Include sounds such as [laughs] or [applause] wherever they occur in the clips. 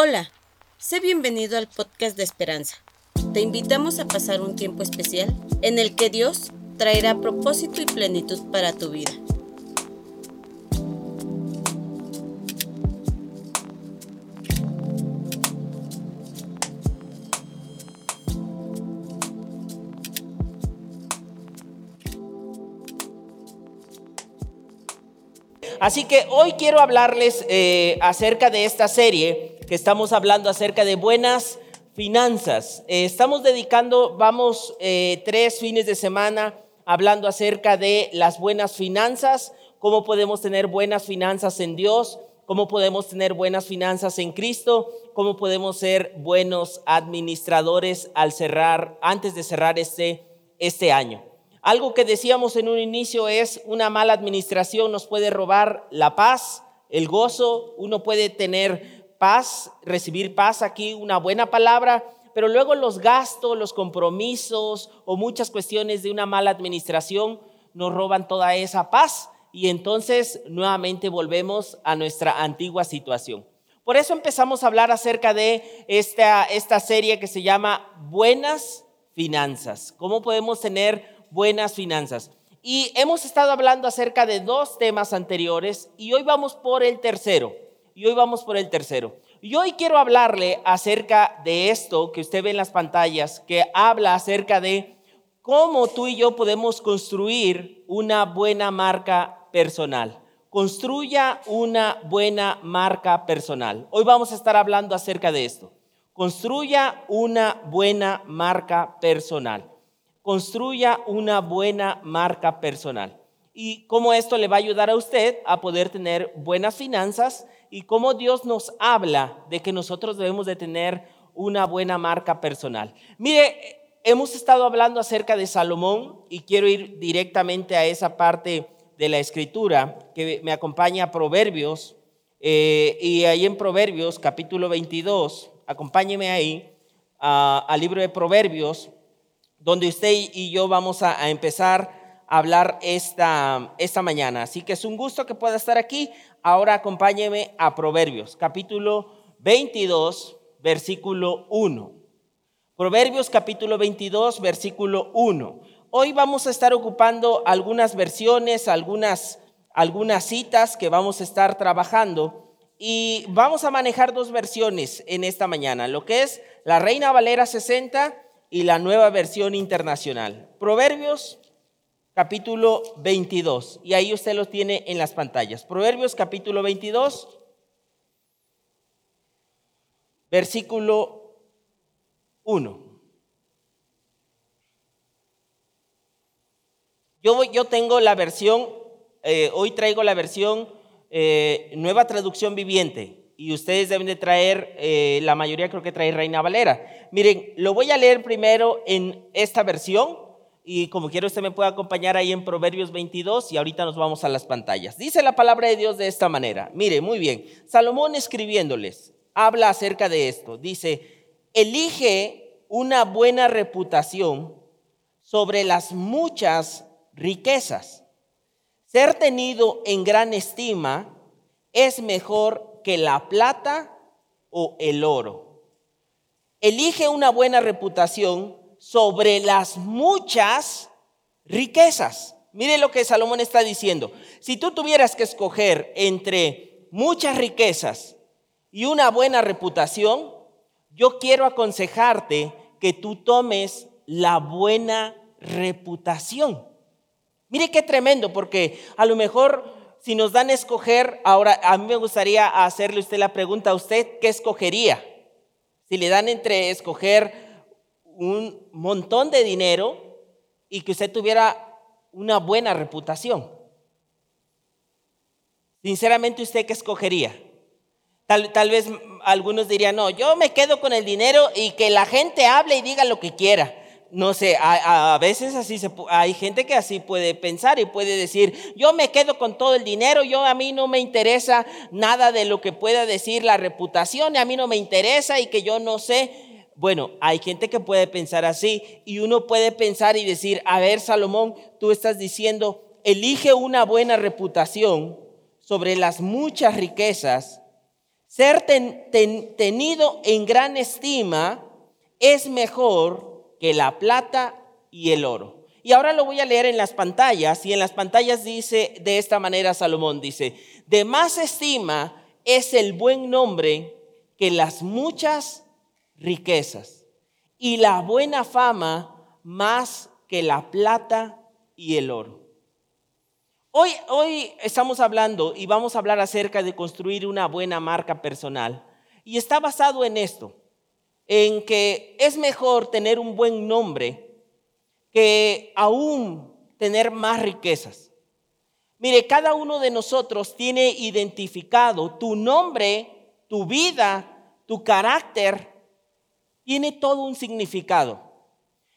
Hola, sé bienvenido al podcast de Esperanza. Te invitamos a pasar un tiempo especial en el que Dios traerá propósito y plenitud para tu vida. Así que hoy quiero hablarles eh, acerca de esta serie que estamos hablando acerca de buenas finanzas. Eh, estamos dedicando, vamos, eh, tres fines de semana hablando acerca de las buenas finanzas, cómo podemos tener buenas finanzas en Dios, cómo podemos tener buenas finanzas en Cristo, cómo podemos ser buenos administradores al cerrar, antes de cerrar este, este año. Algo que decíamos en un inicio es una mala administración nos puede robar la paz, el gozo, uno puede tener paz, recibir paz aquí, una buena palabra, pero luego los gastos, los compromisos o muchas cuestiones de una mala administración nos roban toda esa paz y entonces nuevamente volvemos a nuestra antigua situación. Por eso empezamos a hablar acerca de esta, esta serie que se llama Buenas Finanzas. ¿Cómo podemos tener buenas finanzas. Y hemos estado hablando acerca de dos temas anteriores y hoy vamos por el tercero. Y hoy vamos por el tercero. Y hoy quiero hablarle acerca de esto que usted ve en las pantallas, que habla acerca de cómo tú y yo podemos construir una buena marca personal. Construya una buena marca personal. Hoy vamos a estar hablando acerca de esto. Construya una buena marca personal construya una buena marca personal. Y cómo esto le va a ayudar a usted a poder tener buenas finanzas y cómo Dios nos habla de que nosotros debemos de tener una buena marca personal. Mire, hemos estado hablando acerca de Salomón y quiero ir directamente a esa parte de la escritura que me acompaña a Proverbios. Eh, y ahí en Proverbios capítulo 22, acompáñeme ahí al libro de Proverbios donde usted y yo vamos a, empezar a hablar esta, esta mañana. Así que es un gusto que pueda estar aquí. Ahora acompáñeme a Proverbios, capítulo 22, versículo 1. Proverbios capítulo 22, versículo 1. Hoy vamos a estar ocupando algunas versiones, algunas, algunas citas que vamos a estar trabajando y vamos a manejar dos versiones en esta mañana, lo que es la Reina Valera 60 y la nueva versión internacional. Proverbios capítulo 22. Y ahí usted los tiene en las pantallas. Proverbios capítulo 22, versículo 1. Yo, yo tengo la versión, eh, hoy traigo la versión eh, nueva traducción viviente y ustedes deben de traer, eh, la mayoría creo que trae Reina Valera. Miren, lo voy a leer primero en esta versión y como quiero usted me puede acompañar ahí en Proverbios 22 y ahorita nos vamos a las pantallas. Dice la palabra de Dios de esta manera. Mire, muy bien. Salomón escribiéndoles, habla acerca de esto. Dice, elige una buena reputación sobre las muchas riquezas. Ser tenido en gran estima es mejor que la plata o el oro. Elige una buena reputación sobre las muchas riquezas. Mire lo que Salomón está diciendo. Si tú tuvieras que escoger entre muchas riquezas y una buena reputación, yo quiero aconsejarte que tú tomes la buena reputación. Mire qué tremendo, porque a lo mejor si nos dan a escoger, ahora a mí me gustaría hacerle usted la pregunta a usted, ¿qué escogería? Si le dan entre escoger un montón de dinero y que usted tuviera una buena reputación. Sinceramente, ¿usted qué escogería? Tal, tal, vez algunos dirían, no, yo me quedo con el dinero y que la gente hable y diga lo que quiera no sé, a, veces así hay gente que así puede pensar y puede decir, yo me quedo con todo el dinero, yo a mí no me interesa nada de lo que pueda decir la reputación, a mí no me interesa y que yo no sé. Bueno, hay gente que puede pensar así y uno puede pensar y decir, a ver, Salomón, tú estás diciendo, elige una buena reputación sobre las muchas riquezas ser tenido en gran estima es mejor que la plata y el oro. Y ahora lo voy a leer en las pantallas y en las pantallas dice de esta manera Salomón, dice, de más estima es el buen nombre que las muchas riquezas y la buena fama más que la plata y el oro. Hoy, hoy estamos hablando y vamos a hablar acerca de construir una buena marca personal. Y está basado en esto, en que es mejor tener un buen nombre que aún tener más riquezas. Mire, cada uno de nosotros tiene identificado tu nombre, tu vida, tu carácter, tiene todo un significado.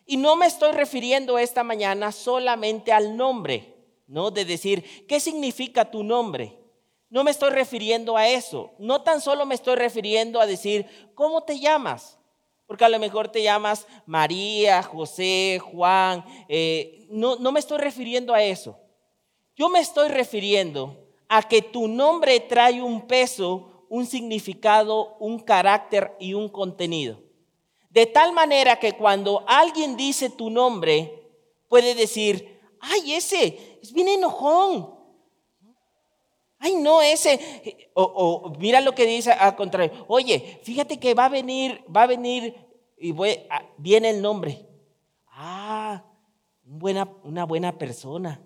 Y no me estoy refiriendo esta mañana solamente al nombre, ¿no? De decir, ¿qué significa tu nombre? No me estoy refiriendo a eso. No tan solo me estoy refiriendo a decir, ¿cómo te llamas? Porque a lo mejor te llamas María, José, Juan. Eh, no, no me estoy refiriendo a eso. Yo me estoy refiriendo a que tu nombre trae un peso, un significado, un carácter y un contenido. De tal manera que cuando alguien dice tu nombre, puede decir, ay, ese es bien enojón. Ay, no, ese. O, mira lo que dice al contrario. Oye, fíjate que va a venir, va a venir y viene el nombre. Ah, una buena persona.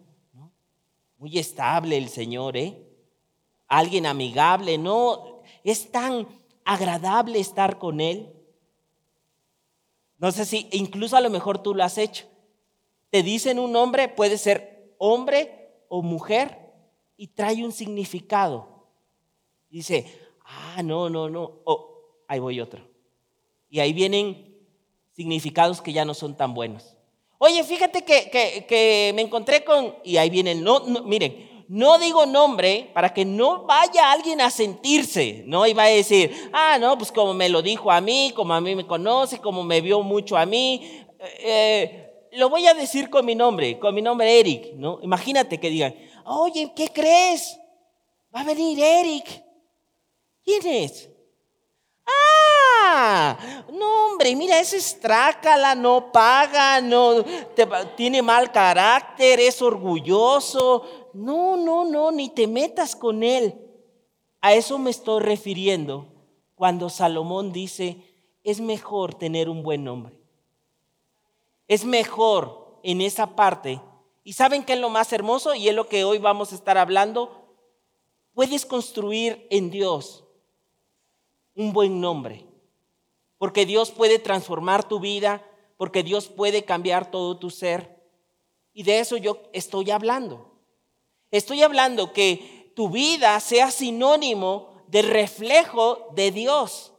Muy estable el Señor, ¿eh? Alguien amigable, ¿no? Es tan agradable estar con Él. No sé si incluso a lo mejor tú lo has hecho. Te dicen un nombre, puede ser hombre o mujer, y trae un significado. Dice, ah, no, no, no, oh, ahí voy otro. Y ahí vienen significados que ya no son tan buenos. Oye, fíjate que, me encontré con, y ahí vienen, no, miren, no digo nombre para que no vaya alguien a sentirse, ¿no? Y va a decir, ah, no, pues como me lo dijo a mí, como a mí me conoce, como me vio mucho a mí. Eh, lo voy a decir con mi nombre, con mi nombre Eric, ¿no? Imagínate que digan, oye, ¿qué crees? Va a venir Eric. ¿Quién es? Ah, no hombre, mira, es estrácala, no paga, no tiene mal carácter, es orgulloso. No, no, no, ni te metas con él. A eso me estoy refiriendo cuando Salomón dice, es mejor tener un buen nombre. Es mejor en esa parte. ¿Y saben qué es lo más hermoso? Y es lo que hoy vamos a estar hablando. Puedes construir en Dios un buen nombre. Porque Dios puede transformar tu vida, porque Dios puede cambiar todo tu ser. Y de eso yo estoy hablando. Estoy hablando que tu vida sea sinónimo de reflejo de Dios.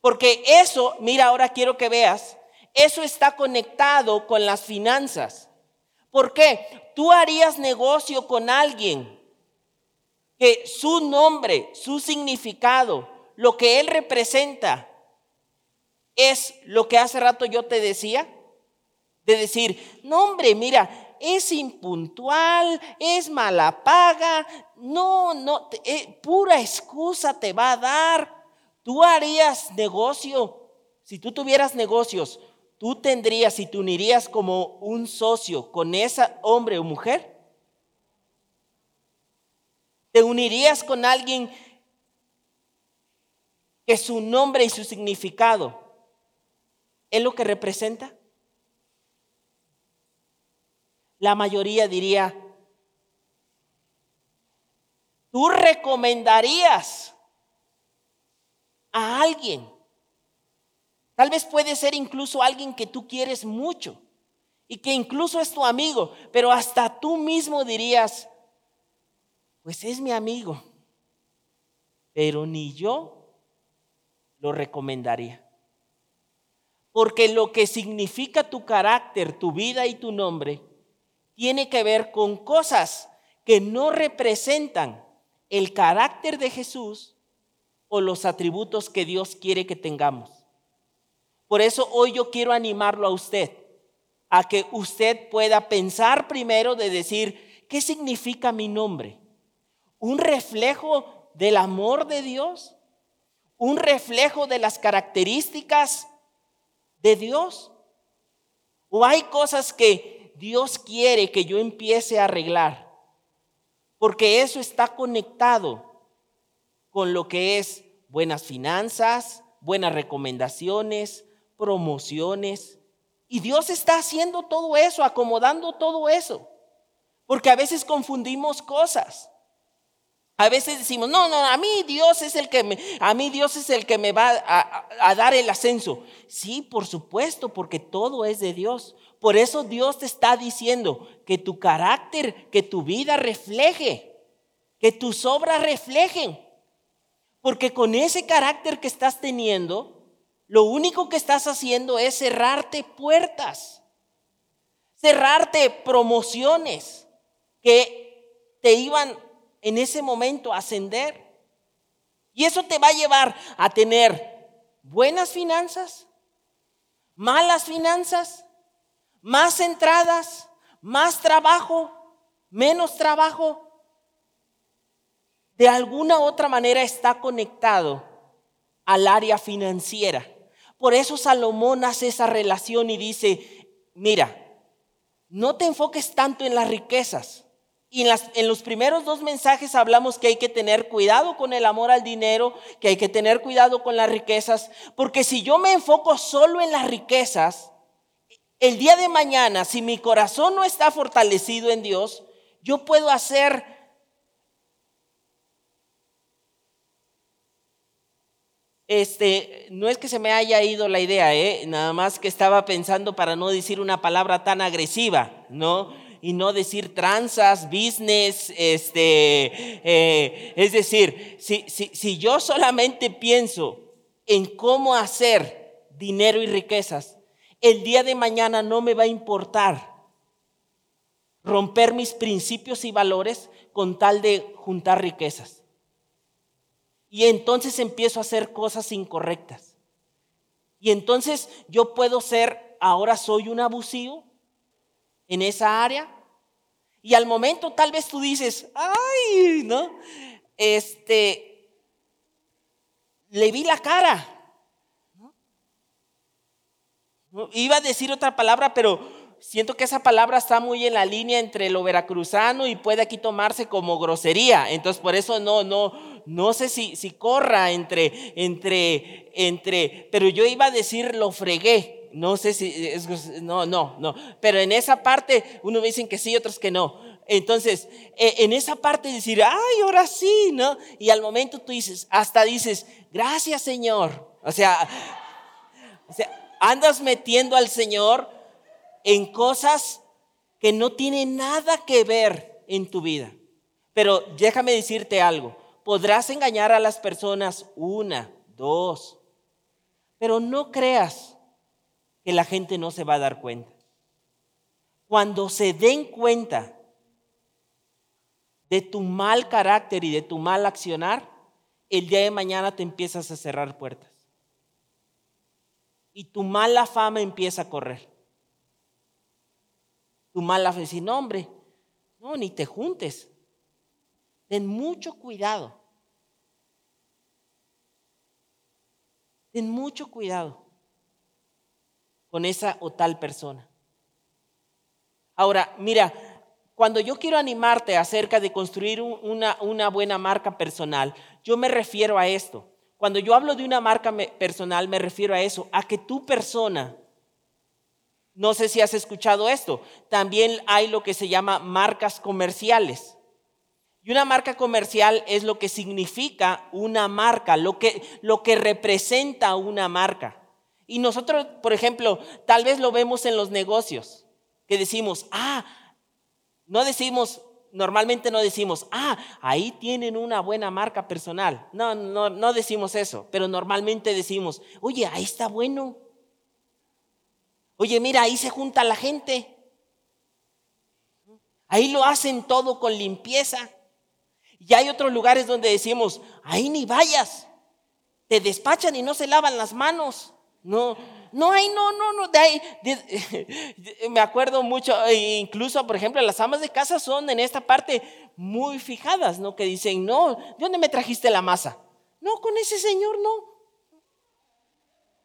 Porque eso, mira, ahora quiero que veas, eso está conectado con las finanzas. ¿Por qué? Tú harías negocio con alguien que su nombre, su significado, lo que Él representa, es lo que hace rato yo te decía, de decir, no hombre, mira, es impuntual, es mala paga, no, no, eh, pura excusa te va a dar. Tú harías negocio, si tú tuvieras negocios, tú tendrías y te unirías como un socio con esa hombre o mujer. ¿Te unirías con alguien que su nombre y su significado es lo que representa? La mayoría diría, tú recomendarías a alguien. Tal vez puede ser incluso alguien que tú quieres mucho y que incluso es tu amigo, pero hasta tú mismo dirías, pues es mi amigo, pero ni yo lo recomendaría. Porque lo que significa tu carácter, tu vida y tu nombre, tiene que ver con cosas que no representan el carácter de Jesús o los atributos que Dios quiere que tengamos. Por eso hoy yo quiero animarlo a usted, a que usted pueda pensar primero de decir, ¿qué significa mi nombre? un reflejo del amor de Dios? ¿Un reflejo de las características de Dios? ¿O hay cosas que Dios quiere que yo empiece a arreglar? Porque eso está conectado con lo que es buenas finanzas, buenas recomendaciones, promociones. Y Dios está haciendo todo eso, acomodando todo eso. Porque a veces confundimos cosas. A veces decimos, no, no, a mí Dios es el que me, a mí Dios es el que me va a, a, dar el ascenso. Sí, por supuesto, porque todo es de Dios. Por eso Dios te está diciendo que tu carácter, que tu vida refleje, que tus obras reflejen. Porque con ese carácter que estás teniendo, lo único que estás haciendo es cerrarte puertas, cerrarte promociones que te iban en ese momento ascender. Y eso te va a llevar a tener buenas finanzas, malas finanzas, más entradas, más trabajo, menos trabajo. De alguna otra manera está conectado al área financiera. Por eso Salomón hace esa relación y dice, mira, no te enfoques tanto en las riquezas, y en, los primeros dos mensajes hablamos que hay que tener cuidado con el amor al dinero, que hay que tener cuidado con las riquezas, porque si yo me enfoco solo en las riquezas, el día de mañana, si mi corazón no está fortalecido en Dios, yo puedo hacer Este, no es que se me haya ido la idea, ¿eh? nada más que estaba pensando para no decir una palabra tan agresiva, ¿no? y no decir tranzas, business, este, eh, es decir, si, si yo solamente pienso en cómo hacer dinero y riquezas, el día de mañana no me va a importar romper mis principios y valores con tal de juntar riquezas. Y entonces empiezo a hacer cosas incorrectas. Y entonces yo puedo ser, ahora soy un abusivo en esa área, y al momento tal vez tú dices, ay, ¿no? Este, le vi la cara. Iba a decir otra palabra, pero siento que esa palabra está muy en la línea entre lo veracruzano y puede aquí tomarse como grosería. Entonces, por eso no, no, no sé si, si corra entre, entre, entre, pero yo iba a decir lo fregué. No sé si es, no, no, no. Pero en esa parte, uno dicen que sí, otros que no. Entonces, e, en esa parte decir, ay, ahora sí, ¿no? Y al momento tú dices, hasta dices, gracias Señor. O sea, o sea andas metiendo al Señor en cosas que no tienen nada que ver en tu vida. Pero déjame decirte algo, podrás engañar a las personas una, dos, pero no creas que la gente no se va a dar cuenta. Cuando se den cuenta de tu mal carácter y de tu mal accionar, el día de mañana te empiezas a cerrar puertas. Y tu mala fama empieza a correr. Tu mala fe, decir, no no, ni te juntes. Ten mucho cuidado. Ten mucho cuidado con esa o tal persona. Ahora, mira, cuando yo quiero animarte acerca de construir una buena marca personal, yo me refiero a esto. Cuando yo hablo de una marca personal, me refiero a eso, a que tu persona, no sé si has escuchado esto, también hay lo que se llama marcas comerciales. Y una marca comercial es lo que significa una marca, lo que, lo que representa una marca. Y nosotros, por ejemplo, tal vez lo vemos en los negocios, que decimos, ah, no decimos, normalmente no decimos, ah, ahí tienen una buena marca personal. No, no, no decimos eso, pero normalmente decimos, oye, ahí está bueno. Oye, mira, ahí se junta la gente. Ahí lo hacen todo con limpieza. Y hay otros lugares donde decimos, ahí ni vayas. Te despachan y no se lavan las manos. No, No hay, no, no, no, de ahí, me acuerdo mucho, e incluso, por ejemplo, las amas de casa son en esta parte muy fijadas, ¿no? Que dicen, no, ¿de dónde me trajiste la masa? No, con ese señor no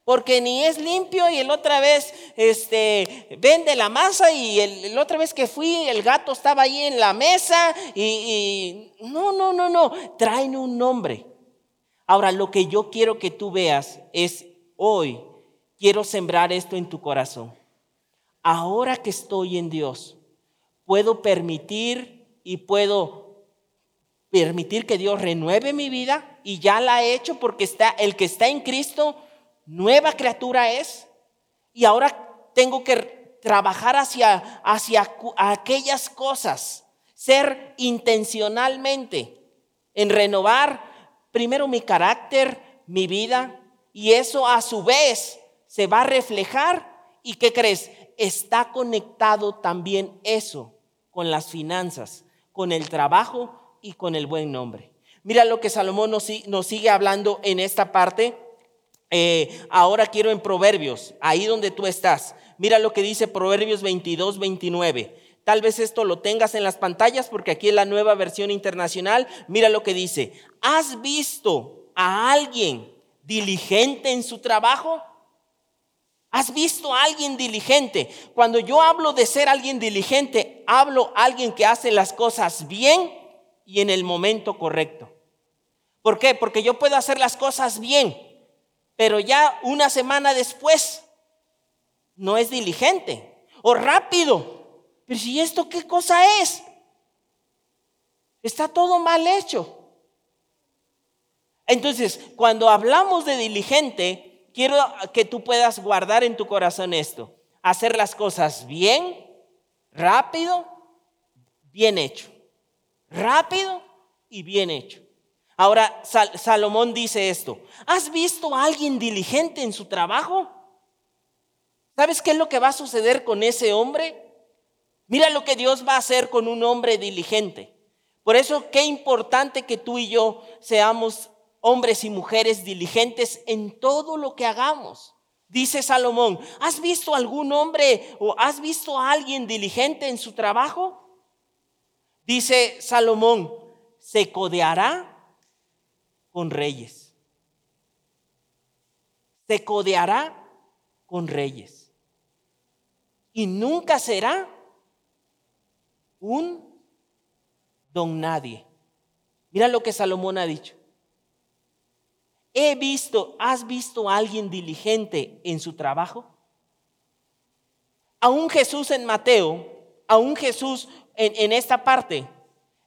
porque ni es limpio y el otra vez este, vende la masa y el, otra vez que fui el gato estaba ahí en la mesa y, y no, no, no, no, traen un nombre. Ahora, lo que yo quiero que tú veas es hoy, quiero sembrar esto en tu corazón. Ahora que estoy en Dios, puedo permitir y puedo permitir que Dios renueve mi vida y ya la he hecho porque está el que está en Cristo nueva criatura es y ahora tengo que trabajar hacia, hacia aquellas cosas, ser intencionalmente en renovar primero mi carácter, mi vida, y eso a su vez se va a reflejar. ¿Y qué crees? Está conectado también eso con las finanzas, con el trabajo y con el buen nombre. Mira lo que Salomón nos, sigue hablando en esta parte eh, ahora quiero en Proverbios, ahí donde tú estás. Mira lo que dice Proverbios 22, 29. Tal vez esto lo tengas en las pantallas porque aquí es la nueva versión internacional. Mira lo que dice. ¿Has visto a alguien diligente en su trabajo? ¿Has visto a alguien diligente? Cuando yo hablo de ser alguien diligente, hablo alguien que hace las cosas bien y en el momento correcto. ¿Por qué? Porque yo puedo hacer las cosas bien, pero ya una semana después no es diligente o rápido. Pero si esto qué cosa es? Está todo mal hecho. Entonces, cuando hablamos de diligente, quiero que tú puedas guardar en tu corazón esto. Hacer las cosas bien, rápido, bien hecho. Rápido y bien hecho. Ahora Salomón dice esto, ¿has visto a alguien diligente en su trabajo? ¿Sabes qué es lo que va a suceder con ese hombre? Mira lo que Dios va a hacer con un hombre diligente. Por eso qué importante que tú y yo seamos hombres y mujeres diligentes en todo lo que hagamos. Dice Salomón, ¿has visto algún hombre o has visto a alguien diligente en su trabajo? Dice Salomón, se codeará con reyes. Se codeará con reyes. Y nunca será un don nadie. Mira lo que Salomón ha dicho. He visto, ¿has visto a alguien diligente en su trabajo? Aún Jesús en Mateo, aún Jesús en, esta parte,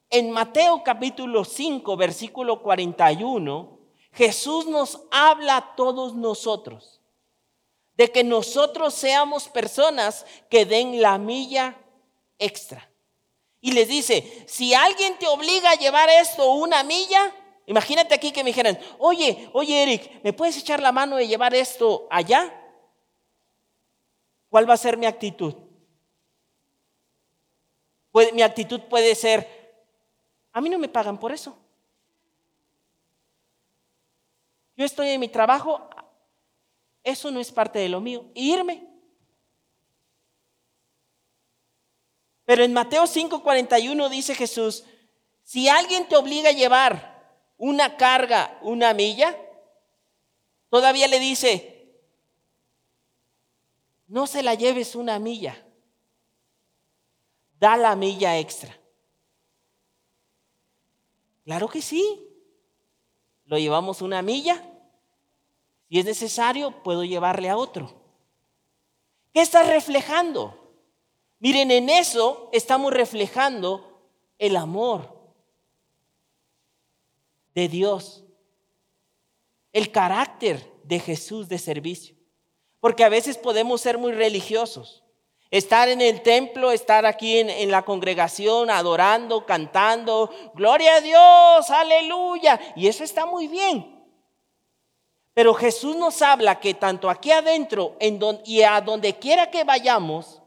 en Mateo capítulo 5, versículo 41, Jesús nos habla a todos nosotros de que nosotros seamos personas que den la milla extra. Y les dice, si alguien te obliga a llevar esto una milla, imagínate aquí que me dijeran, oye, oye Eric, ¿me puedes echar la mano de llevar esto allá? ¿Cuál va a ser mi actitud? mi actitud puede ser, a mí no me pagan por eso. Yo estoy en mi trabajo, eso no es parte de lo mío. irme. Pero en Mateo 5:41 dice Jesús, si alguien te obliga a llevar una carga, una milla, todavía le dice, no se la lleves una milla, da la milla extra. Claro que sí. Lo llevamos una milla. Si es necesario, puedo llevarle a otro. ¿Qué está reflejando? Miren, en eso estamos reflejando el amor de Dios, el carácter de Jesús de servicio. Porque a veces podemos ser muy religiosos Estar en el templo, estar aquí en, la congregación, adorando, cantando, gloria a Dios, aleluya. Y eso está muy bien. Pero Jesús nos habla que tanto aquí adentro en y a donde quiera que vayamos,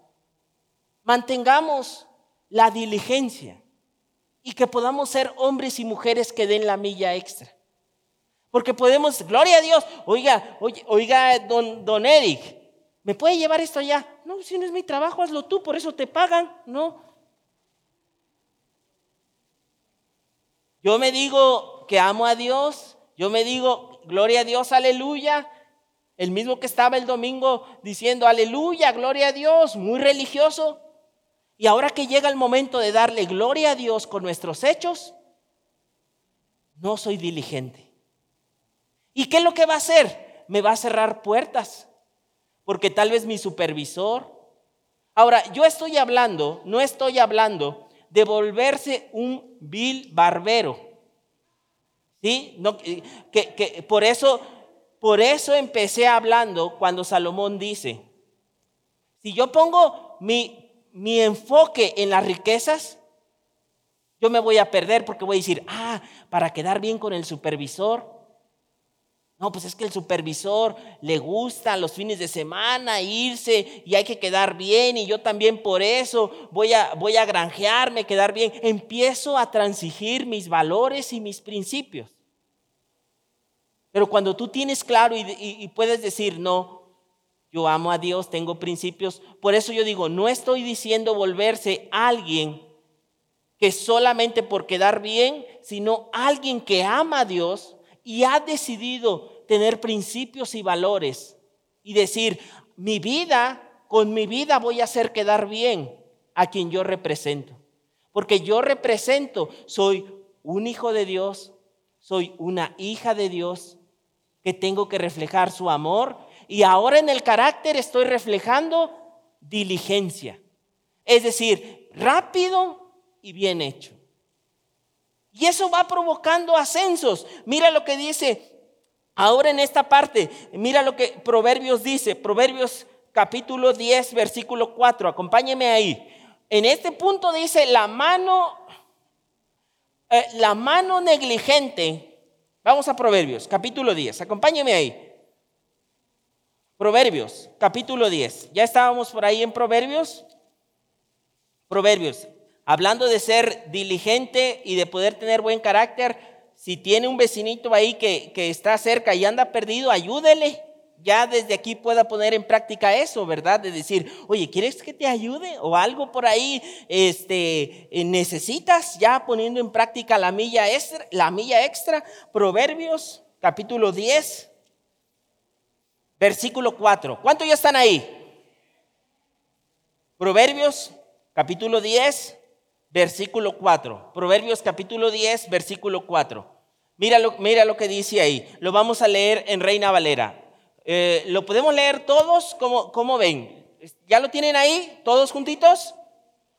mantengamos la diligencia y que podamos ser hombres y mujeres que den la milla extra. Porque podemos, gloria a Dios, oiga, oiga, don, don Eric, ¿Me puede llevar esto allá? No, si no es mi trabajo, hazlo tú, por eso te pagan. No. Yo me digo que amo a Dios, yo me digo, gloria a Dios, aleluya. El mismo que estaba el domingo diciendo, aleluya, gloria a Dios, muy religioso. Y ahora que llega el momento de darle gloria a Dios con nuestros hechos, no soy diligente. ¿Y qué es lo que va a hacer? Me va a cerrar puertas, porque tal vez mi supervisor. Ahora, yo estoy hablando, no estoy hablando de volverse un vil barbero. ¿Sí? No, que, que por eso por eso empecé hablando cuando Salomón dice, si yo pongo mi, mi enfoque en las riquezas, yo me voy a perder porque voy a decir, ah, para quedar bien con el supervisor. No, pues es que el supervisor le gusta los fines de semana irse y hay que quedar bien y yo también por eso voy a, voy a granjearme, quedar bien. Empiezo a transigir mis valores y mis principios. Pero cuando tú tienes claro y, puedes decir, no, yo amo a Dios, tengo principios, por eso yo digo, no estoy diciendo volverse alguien que solamente por quedar bien, sino alguien que ama a Dios y ha decidido tener principios y valores y decir, mi vida, con mi vida voy a hacer quedar bien a quien yo represento. Porque yo represento, soy un hijo de Dios, soy una hija de Dios que tengo que reflejar su amor y ahora en el carácter estoy reflejando diligencia. Es decir, rápido y bien hecho. Y eso va provocando ascensos. Mira lo que dice ahora en esta parte. Mira lo que Proverbios dice. Proverbios capítulo 10, versículo 4. Acompáñeme ahí. En este punto dice, la mano, eh, la mano negligente Vamos a Proverbios, capítulo 10. Acompáñeme ahí. Proverbios, capítulo 10. Ya estábamos por ahí en Proverbios. Proverbios, hablando de ser diligente y de poder tener buen carácter, si tiene un vecinito ahí que, que está cerca y anda perdido, ayúdele ya desde aquí pueda poner en práctica eso, ¿verdad? De decir, oye, ¿quieres que te ayude? O algo por ahí, este, eh, necesitas ya poniendo en práctica la milla la milla extra. Proverbios, capítulo 10, versículo 4. ¿Cuántos ya están ahí? Proverbios, capítulo 10, versículo 4. Proverbios, capítulo 10, versículo 4. Mira lo, mira lo que dice ahí. Lo vamos a leer en Reina Valera. Eh, ¿Lo podemos leer todos? ¿Cómo, ¿Cómo ven? ¿Ya lo tienen ahí? ¿Todos juntitos?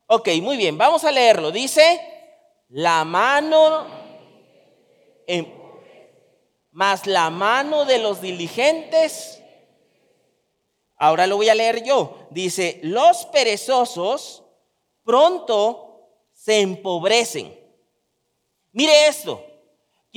Ok, muy bien, vamos a leerlo. Dice, la mano, más la mano de los diligentes. Ahora lo voy a leer yo. Dice, los perezosos pronto se empobrecen. Mire esto,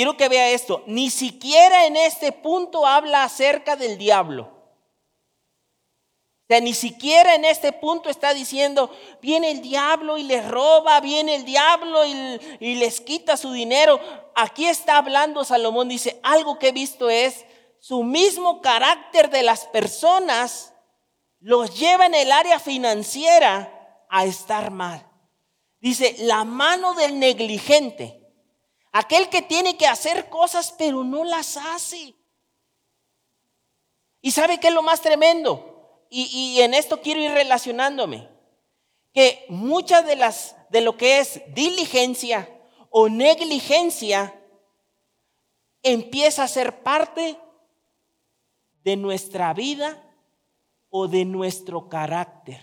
Quiero que vea esto. Ni siquiera en este punto habla acerca del diablo. O sea, ni siquiera en este punto está diciendo, viene el diablo y les roba, viene el diablo y, y, les quita su dinero. Aquí está hablando Salomón, dice, algo que he visto es su mismo carácter de las personas los lleva en el área financiera a estar mal. Dice, la mano del negligente Aquel que tiene que hacer cosas pero no las hace. ¿Y sabe qué es lo más tremendo? Y, en esto quiero ir relacionándome. Que muchas de las de lo que es diligencia o negligencia empieza a ser parte de nuestra vida o de nuestro carácter.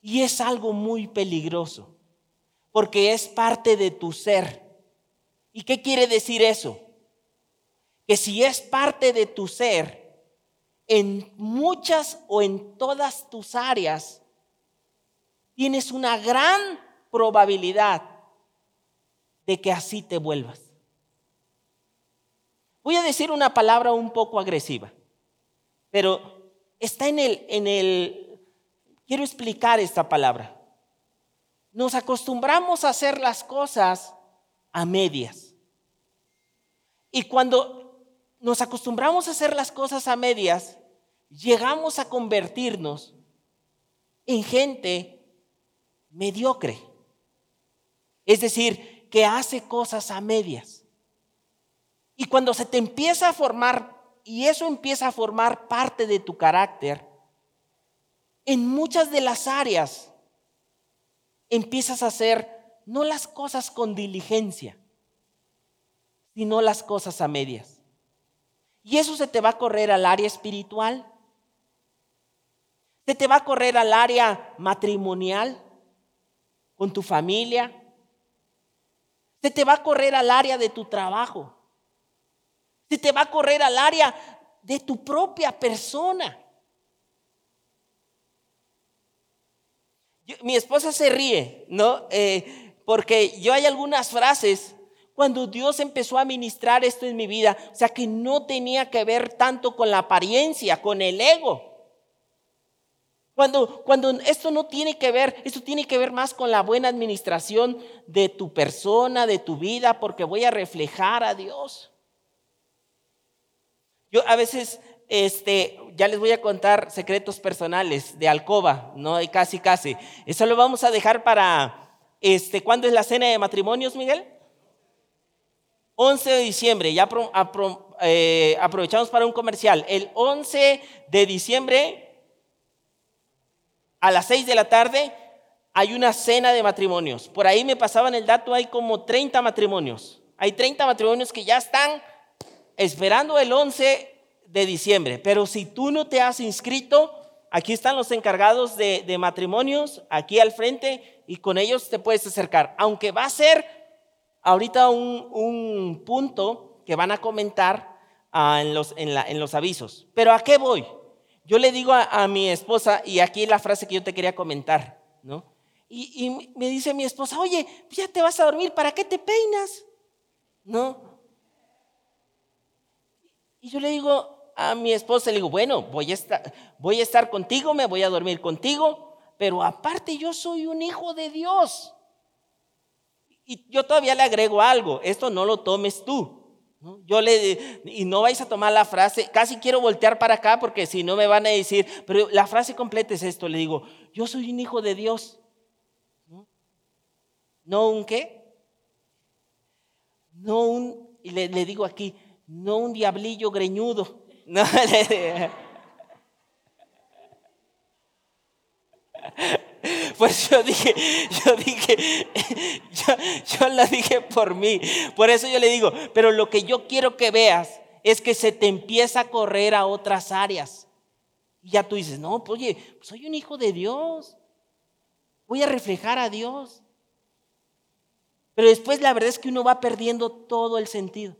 Y es algo muy peligroso porque es parte de tu ser. ¿Y qué quiere decir eso? Que si es parte de tu ser, en muchas o en todas tus áreas, tienes una gran probabilidad de que así te vuelvas. Voy a decir una palabra un poco agresiva, pero está en el, en el, quiero explicar esta palabra nos acostumbramos a hacer las cosas a medias. Y cuando nos acostumbramos a hacer las cosas a medias, llegamos a convertirnos en gente mediocre. Es decir, que hace cosas a medias. Y cuando se te empieza a formar, y eso empieza a formar parte de tu carácter, en muchas de las áreas empiezas a hacer no las cosas con diligencia, sino las cosas a medias. Y eso se te va a correr al área espiritual, se te va a correr al área matrimonial, con tu familia, se te va a correr al área de tu trabajo, se te va a correr al área de tu propia persona. mi esposa se ríe, ¿no? Eh, porque yo hay algunas frases cuando Dios empezó a ministrar esto en mi vida, o sea que no tenía que ver tanto con la apariencia, con el ego. Cuando, cuando esto no tiene que ver, esto tiene que ver más con la buena administración de tu persona, de tu vida, porque voy a reflejar a Dios. Yo a veces este, ya les voy a contar secretos personales de alcoba, no y casi casi. Eso lo vamos a dejar para, este, ¿cuándo es la cena de matrimonios, Miguel? 11 de diciembre, ya eh, aprovechamos para un comercial. El 11 de diciembre, a las 6 de la tarde, hay una cena de matrimonios. Por ahí me pasaban el dato, hay como 30 matrimonios. Hay 30 matrimonios que ya están esperando el 11 de diciembre. Pero si tú no te has inscrito, aquí están los encargados de, matrimonios, aquí al frente, y con ellos te puedes acercar. Aunque va a ser ahorita un, punto que van a comentar ah, en, los, avisos. Pero ¿a qué voy? Yo le digo a, mi esposa, y aquí la frase que yo te quería comentar, ¿no? Y, y me dice mi esposa, oye, ya te vas a dormir, ¿para qué te peinas? ¿No? Y yo le digo, a mi esposa le digo, bueno, voy a, estar, voy a estar contigo, me voy a dormir contigo, pero aparte yo soy un hijo de Dios. Y yo todavía le agrego algo, esto no lo tomes tú. Yo le, y no vais a tomar la frase, casi quiero voltear para acá porque si no me van a decir, pero la frase completa es esto, le digo, yo soy un hijo de Dios. ¿No, un qué? No un, y le, le digo aquí, no un diablillo greñudo. [laughs] No, Pues yo dije, yo dije, [laughs] yo, yo la dije por mí. Por eso yo le digo, pero lo que yo quiero que veas es que se te empieza a correr a otras áreas. Y ya tú dices, no, pues oye, soy un hijo de Dios. Voy a reflejar a Dios. Pero después la verdad es que uno va perdiendo todo el sentido.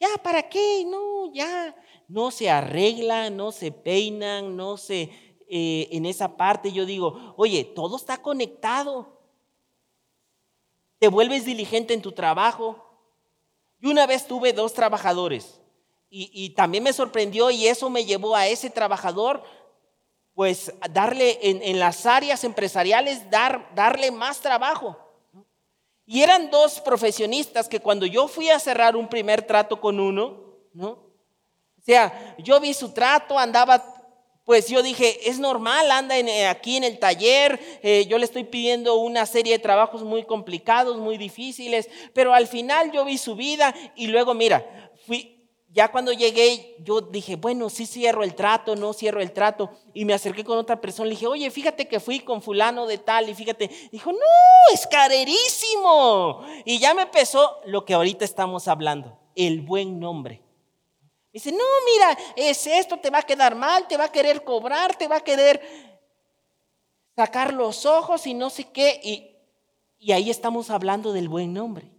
Ya, ¿para qué? No, ya. No se arreglan, no se peinan, no se... Eh, en esa parte yo digo, oye, todo está conectado. Te vuelves diligente en tu trabajo. Y una vez tuve dos trabajadores y, también me sorprendió y eso me llevó a ese trabajador, pues darle en, en las áreas empresariales, dar, darle más trabajo. Y eran dos profesionistas que cuando yo fui a cerrar un primer trato con uno, ¿no? O sea, yo vi su trato, andaba, pues yo dije, es normal, anda eh, aquí en el taller, eh, yo le estoy pidiendo una serie de trabajos muy complicados, muy difíciles, pero al final yo vi su vida y luego, mira, fui, ya cuando llegué, yo dije, bueno, sí cierro el trato, no cierro el trato. Y me acerqué con otra persona, le dije, oye, fíjate que fui con fulano de tal, y fíjate, dijo, no, es carerísimo. Y ya me empezó lo que ahorita estamos hablando, el buen nombre. Dice, no, mira, es esto, te va a quedar mal, te va a querer cobrar, te va a querer sacar los ojos y no sé qué. Y, y ahí estamos hablando del buen nombre.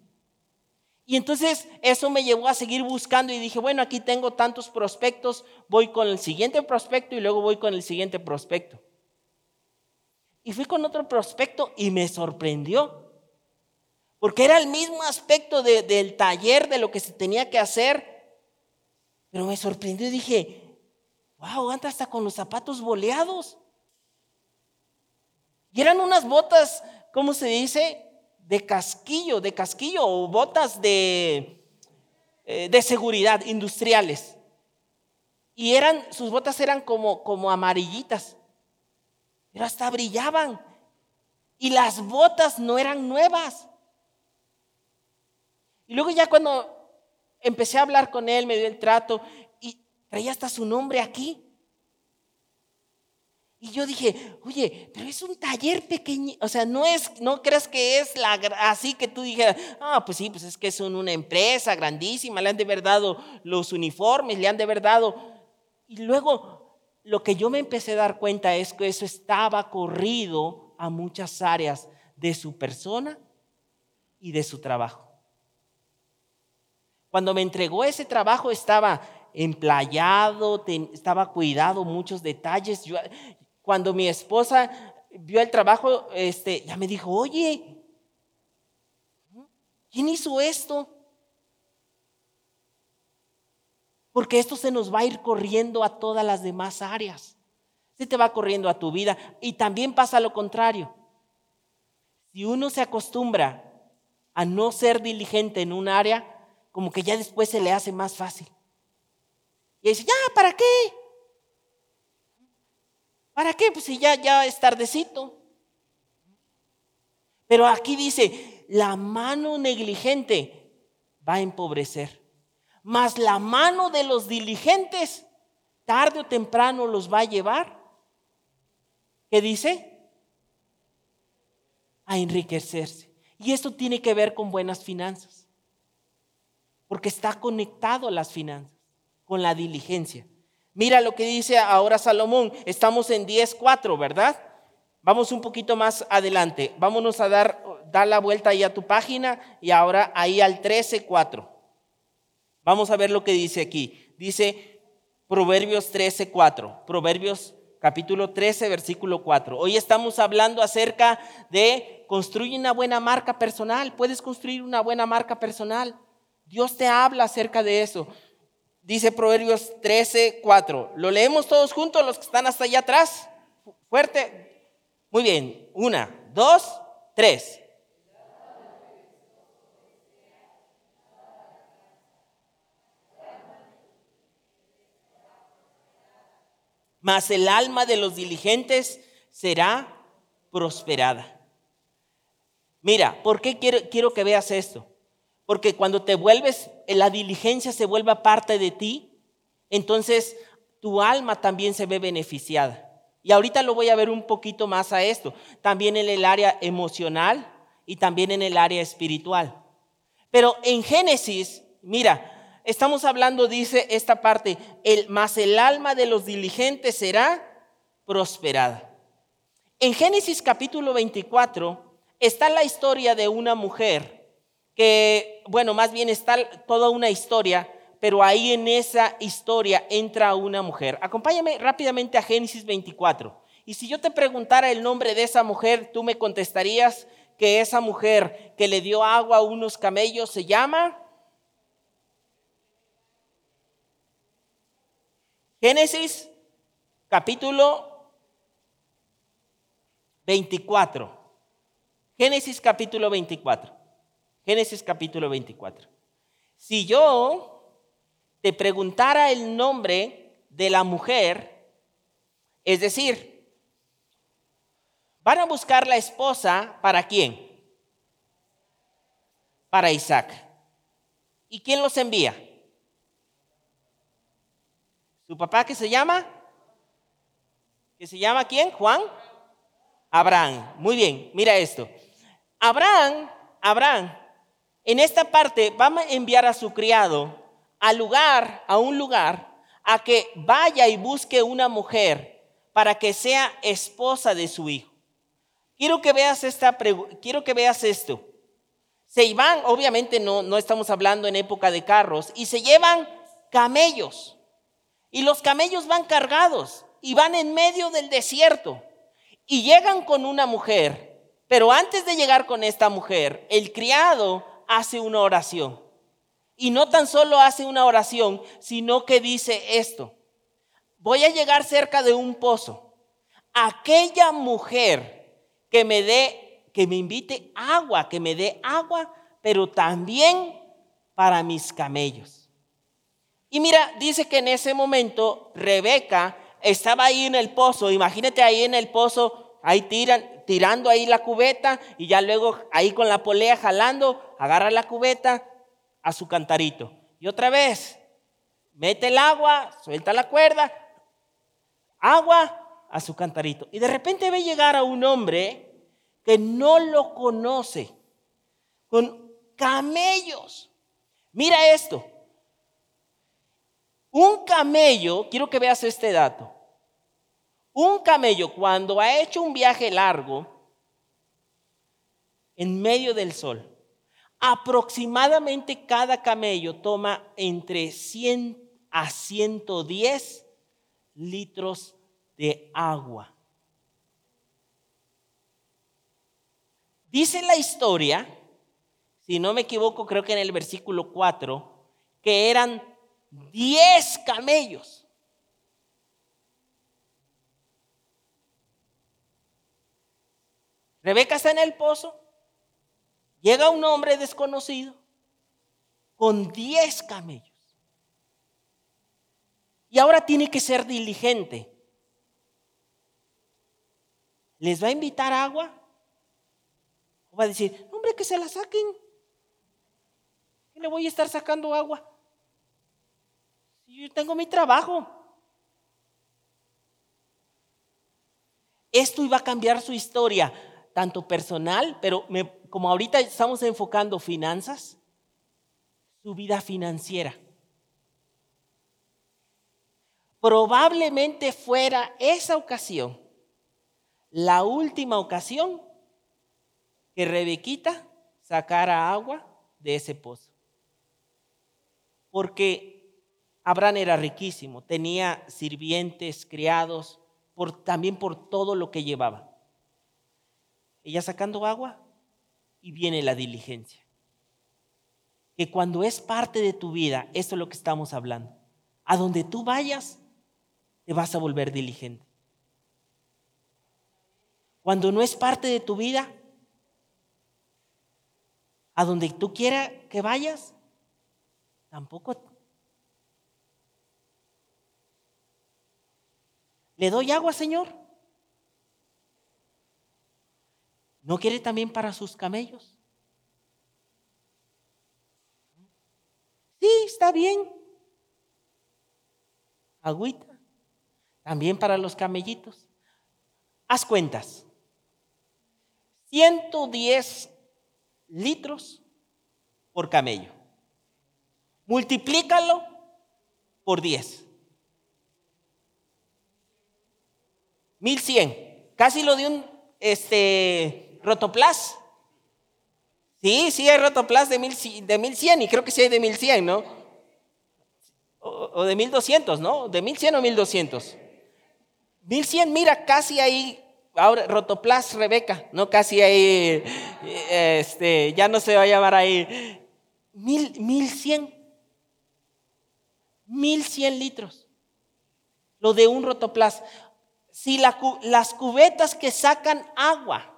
Y entonces eso me llevó a seguir buscando y dije, bueno, aquí tengo tantos prospectos, voy con el siguiente prospecto y luego voy con el siguiente prospecto. Y fui con otro prospecto y me sorprendió, porque era el mismo aspecto del taller, de lo que se tenía que hacer, pero me sorprendió y dije, wow, anda hasta con los zapatos boleados. Y eran unas botas, ¿cómo se dice? De casquillo, de casquillo o botas de, eh, de seguridad industriales. y eran, sus botas eran como, como amarillitas, pero hasta brillaban. Y las botas no eran nuevas. Y luego ya cuando empecé a hablar con él, me dio el trato y traía hasta su nombre aquí. Y yo dije, oye, pero es un taller pequeño, o sea, no es, no creas que es así que tú dijeras, ah, pues sí, pues es que es una empresa grandísima, le han de haber dado los uniformes, le han de haber dado. Y luego lo que yo me empecé a dar cuenta es que eso estaba corrido a muchas áreas de su persona y de su trabajo. Cuando me entregó ese trabajo estaba emplayado, estaba cuidado, muchos detalles. Yo, cuando mi esposa vio el trabajo, este, ya me dijo, oye, ¿quién hizo esto? Porque esto se nos va a ir corriendo a todas las demás áreas. Se te va corriendo a tu vida. Y también pasa lo contrario. Si uno se acostumbra a no ser diligente en un área, como que ya después se le hace más fácil. Y dice, ya, ¿para qué? ¿Para qué? Pues si ya, ya es tardecito. Pero aquí dice, la mano negligente va a empobrecer, mas la mano de los diligentes tarde o temprano los va a llevar. ¿Qué dice? A enriquecerse. Y esto tiene que ver con buenas finanzas, porque está conectado a las finanzas, con la diligencia. Mira lo que dice ahora Salomón. Estamos en 10.4, ¿verdad? Vamos un poquito más adelante. Vámonos a dar, dar la vuelta ahí a tu página y ahora ahí al 13.4. Vamos a ver lo que dice aquí. Dice Proverbios 13.4. Proverbios capítulo 13, versículo 4. Hoy estamos hablando acerca de construir una buena marca personal. Puedes construir una buena marca personal. Dios te habla acerca de eso. Dice Proverbios 13, 4. ¿Lo leemos todos juntos, los que están hasta allá atrás? Fuerte. Muy bien. Una, dos, tres. Mas el alma de los diligentes será prosperada. Mira, ¿por qué quiero, quiero que veas esto? Porque cuando te vuelves, la diligencia se vuelva parte de ti, entonces tu alma también se ve beneficiada. Y ahorita lo voy a ver un poquito más a esto, también en el área emocional y también en el área espiritual. Pero en Génesis, mira, estamos hablando, dice esta parte, el, más el alma de los diligentes será prosperada. En Génesis capítulo 24 está la historia de una mujer que, bueno, más bien está toda una historia, pero ahí en esa historia entra una mujer. Acompáñame rápidamente a Génesis 24. Y si yo te preguntara el nombre de esa mujer, tú me contestarías que esa mujer que le dio agua a unos camellos se llama Génesis capítulo 24. Génesis capítulo 24. Génesis capítulo 24. Si yo te preguntara el nombre de la mujer, es decir, van a buscar la esposa para quién? Para Isaac. ¿Y quién los envía? ¿Su papá que se llama? ¿Que se llama quién? ¿Juan? Abraham. Muy bien, mira esto. Abraham, Abraham en esta parte va a enviar a su criado al lugar, a un lugar, a que vaya y busque una mujer para que sea esposa de su hijo. Quiero que veas esta quiero que veas esto. Se iban, obviamente no, no estamos hablando en época de carros, y se llevan camellos. Y los camellos van cargados y van en medio del desierto. Y llegan con una mujer, pero antes de llegar con esta mujer, el criado hace una oración. Y no tan solo hace una oración, sino que dice esto. Voy a llegar cerca de un pozo. Aquella mujer que me dé, que me invite agua, que me dé agua, pero también para mis camellos. Y mira, dice que en ese momento Rebeca estaba ahí en el pozo, imagínate ahí en el pozo, ahí tiran, tirando ahí la cubeta y ya luego ahí con la polea jalando, agarra la cubeta a su cantarito. Y otra vez, mete el agua, suelta la cuerda, agua a su cantarito. Y de repente ve llegar a un hombre que no lo conoce, con camellos. Mira esto. Un camello, quiero que veas este dato. Un camello cuando ha hecho un viaje largo en medio del sol, aproximadamente cada camello toma entre 100 a 110 litros de agua. Dice la historia, si no me equivoco, creo que en el versículo 4, que eran 10 camellos. Rebeca está en el pozo, llega un hombre desconocido con 10 camellos. Y ahora tiene que ser diligente. ¿Les va a invitar agua? ¿O va a decir, hombre, que se la saquen? ¿Qué le voy a estar sacando agua? Yo tengo mi trabajo. Esto iba a cambiar su historia, tanto personal, pero como ahorita estamos enfocando finanzas, su vida financiera. Probablemente fuera esa ocasión la última ocasión que Rebequita sacara agua de ese pozo. Porque Abraham era riquísimo, tenía sirvientes, criados, también por todo lo que llevaba. Ella sacando agua y viene la diligencia. Que cuando es parte de tu vida, esto es lo que estamos hablando. A donde tú vayas, te vas a volver diligente. Cuando no es parte de tu vida, a donde tú quieras que vayas, tampoco ¿Le doy agua, Señor? ¿No quiere también para sus camellos? Sí, está bien. Agüita. También para los camellitos. Haz cuentas. 110 litros por camello. Multiplícalo por 10. 1100. Casi lo de un este, rotoplas. Sí, sí hay rotoplas de, mil, de 1100 y creo que sí hay de 1100, ¿no? O, o de 1200, ¿no? De 1100 o 1200. 1100, mira, casi ahí, ahora rotoplas Rebeca, ¿no? Casi ahí, este, ya no se va a llamar ahí. Mil, 1100. 1100 litros. Lo de un rotoplas si las cubetas que sacan agua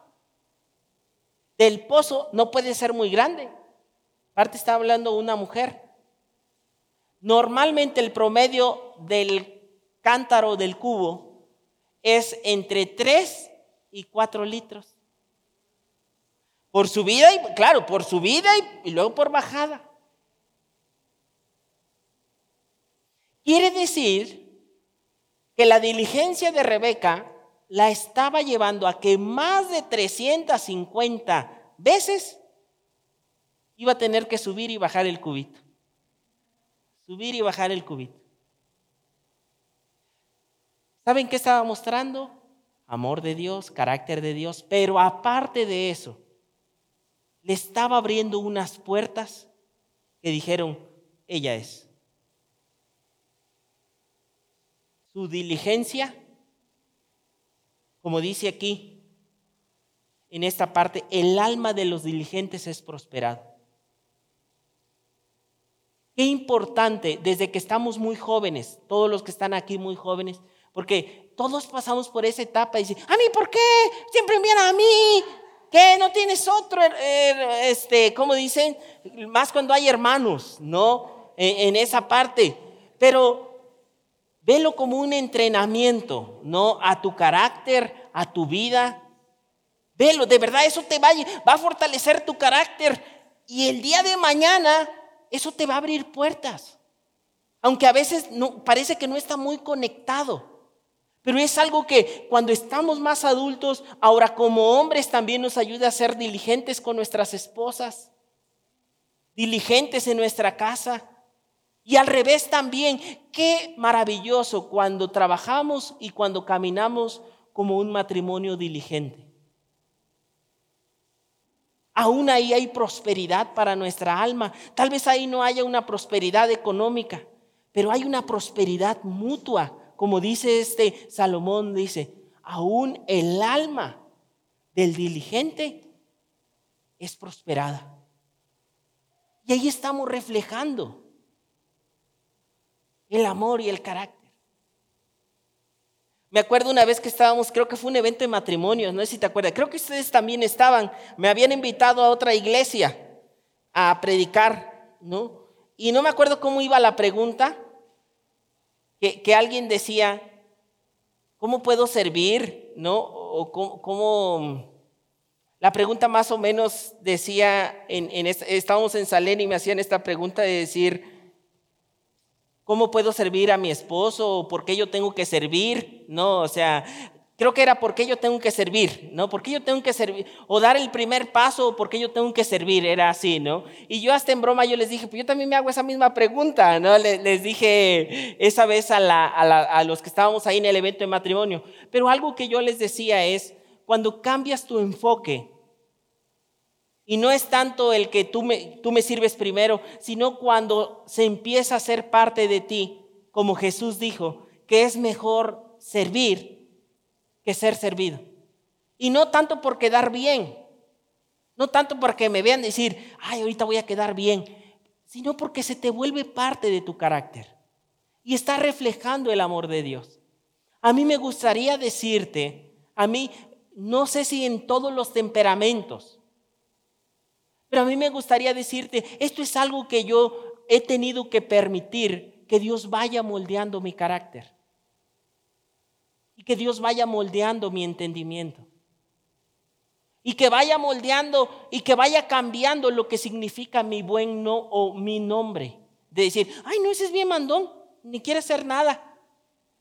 del pozo no puede ser muy grande. Aparte está hablando una mujer. Normalmente el promedio del cántaro del cubo es entre 3 y 4 litros. Por subida y, claro, por subida y, y luego por bajada. Quiere decir que la diligencia de Rebeca la estaba llevando a que más de 350 veces iba a tener que subir y bajar el cubito. Subir y bajar el cubito. ¿Saben qué estaba mostrando? Amor de Dios, carácter de Dios, pero aparte de eso, le estaba abriendo unas puertas que dijeron, ella es. su diligencia, como dice aquí, en esta parte, el alma de los diligentes es prosperado. Qué importante desde que estamos muy jóvenes, todos los que están aquí muy jóvenes, porque todos pasamos por esa etapa y dicen, a mí, ¿por qué? Siempre envían a mí. ¿Qué? ¿No tienes otro? Eh, este, ¿Cómo dicen? Más cuando hay hermanos, ¿no? En, en esa parte. pero velo como un entrenamiento, ¿no? A tu carácter, a tu vida. Velo, de verdad eso te va, va a fortalecer tu carácter y el día de mañana eso te va a abrir puertas. Aunque a veces parece que no está muy conectado. Pero es algo que cuando estamos más adultos, ahora como hombres también nos ayuda a ser diligentes con nuestras esposas, diligentes en nuestra casa. Y al revés también, qué maravilloso cuando trabajamos y cuando caminamos como un matrimonio diligente. Aún ahí hay prosperidad para nuestra alma. Tal vez ahí no haya una prosperidad económica, pero hay una prosperidad mutua como dice este Salomón, dice, aún el alma del diligente es prosperada. Y ahí estamos reflejando el amor y el carácter. Me acuerdo una vez que estábamos, creo que fue un evento de matrimonios, no sé si te acuerdas, creo que ustedes también estaban, me habían invitado a otra iglesia a predicar, ¿no? Y no me acuerdo cómo iba la pregunta, que, alguien decía, ¿cómo puedo servir? ¿No? O cómo, la pregunta más o menos decía, en, estábamos en Salén y me hacían esta pregunta de decir, ¿cómo puedo servir a mi esposo? ¿O por qué yo tengo que servir? No, o sea, creo que era porque yo tengo que servir, ¿no? Porque yo tengo que servir, o dar el primer paso, o porque yo tengo que servir, era así, ¿no? Y yo hasta en broma yo les dije, pues yo también me hago esa misma pregunta, ¿no? Les, dije esa vez a, a los que estábamos ahí en el evento de matrimonio, pero algo que yo les decía es, cuando cambias tu enfoque, y no es tanto el que tú me, tú me sirves primero, sino cuando se empieza a ser parte de ti, como Jesús dijo, que es mejor servir que ser servido. Y no tanto por quedar bien, no tanto porque me vean decir, ay, ahorita voy a quedar bien, sino porque se te vuelve parte de tu carácter y está reflejando el amor de Dios. A mí me gustaría decirte, a mí, no sé si en todos los temperamentos, pero a mí me gustaría decirte, esto es algo que yo he tenido que permitir que Dios vaya moldeando mi carácter y que Dios vaya moldeando mi entendimiento. Y que vaya moldeando y que vaya cambiando lo que significa mi buen no o mi nombre. De decir, ay, no, ese es bien mandón, ni quiere hacer nada.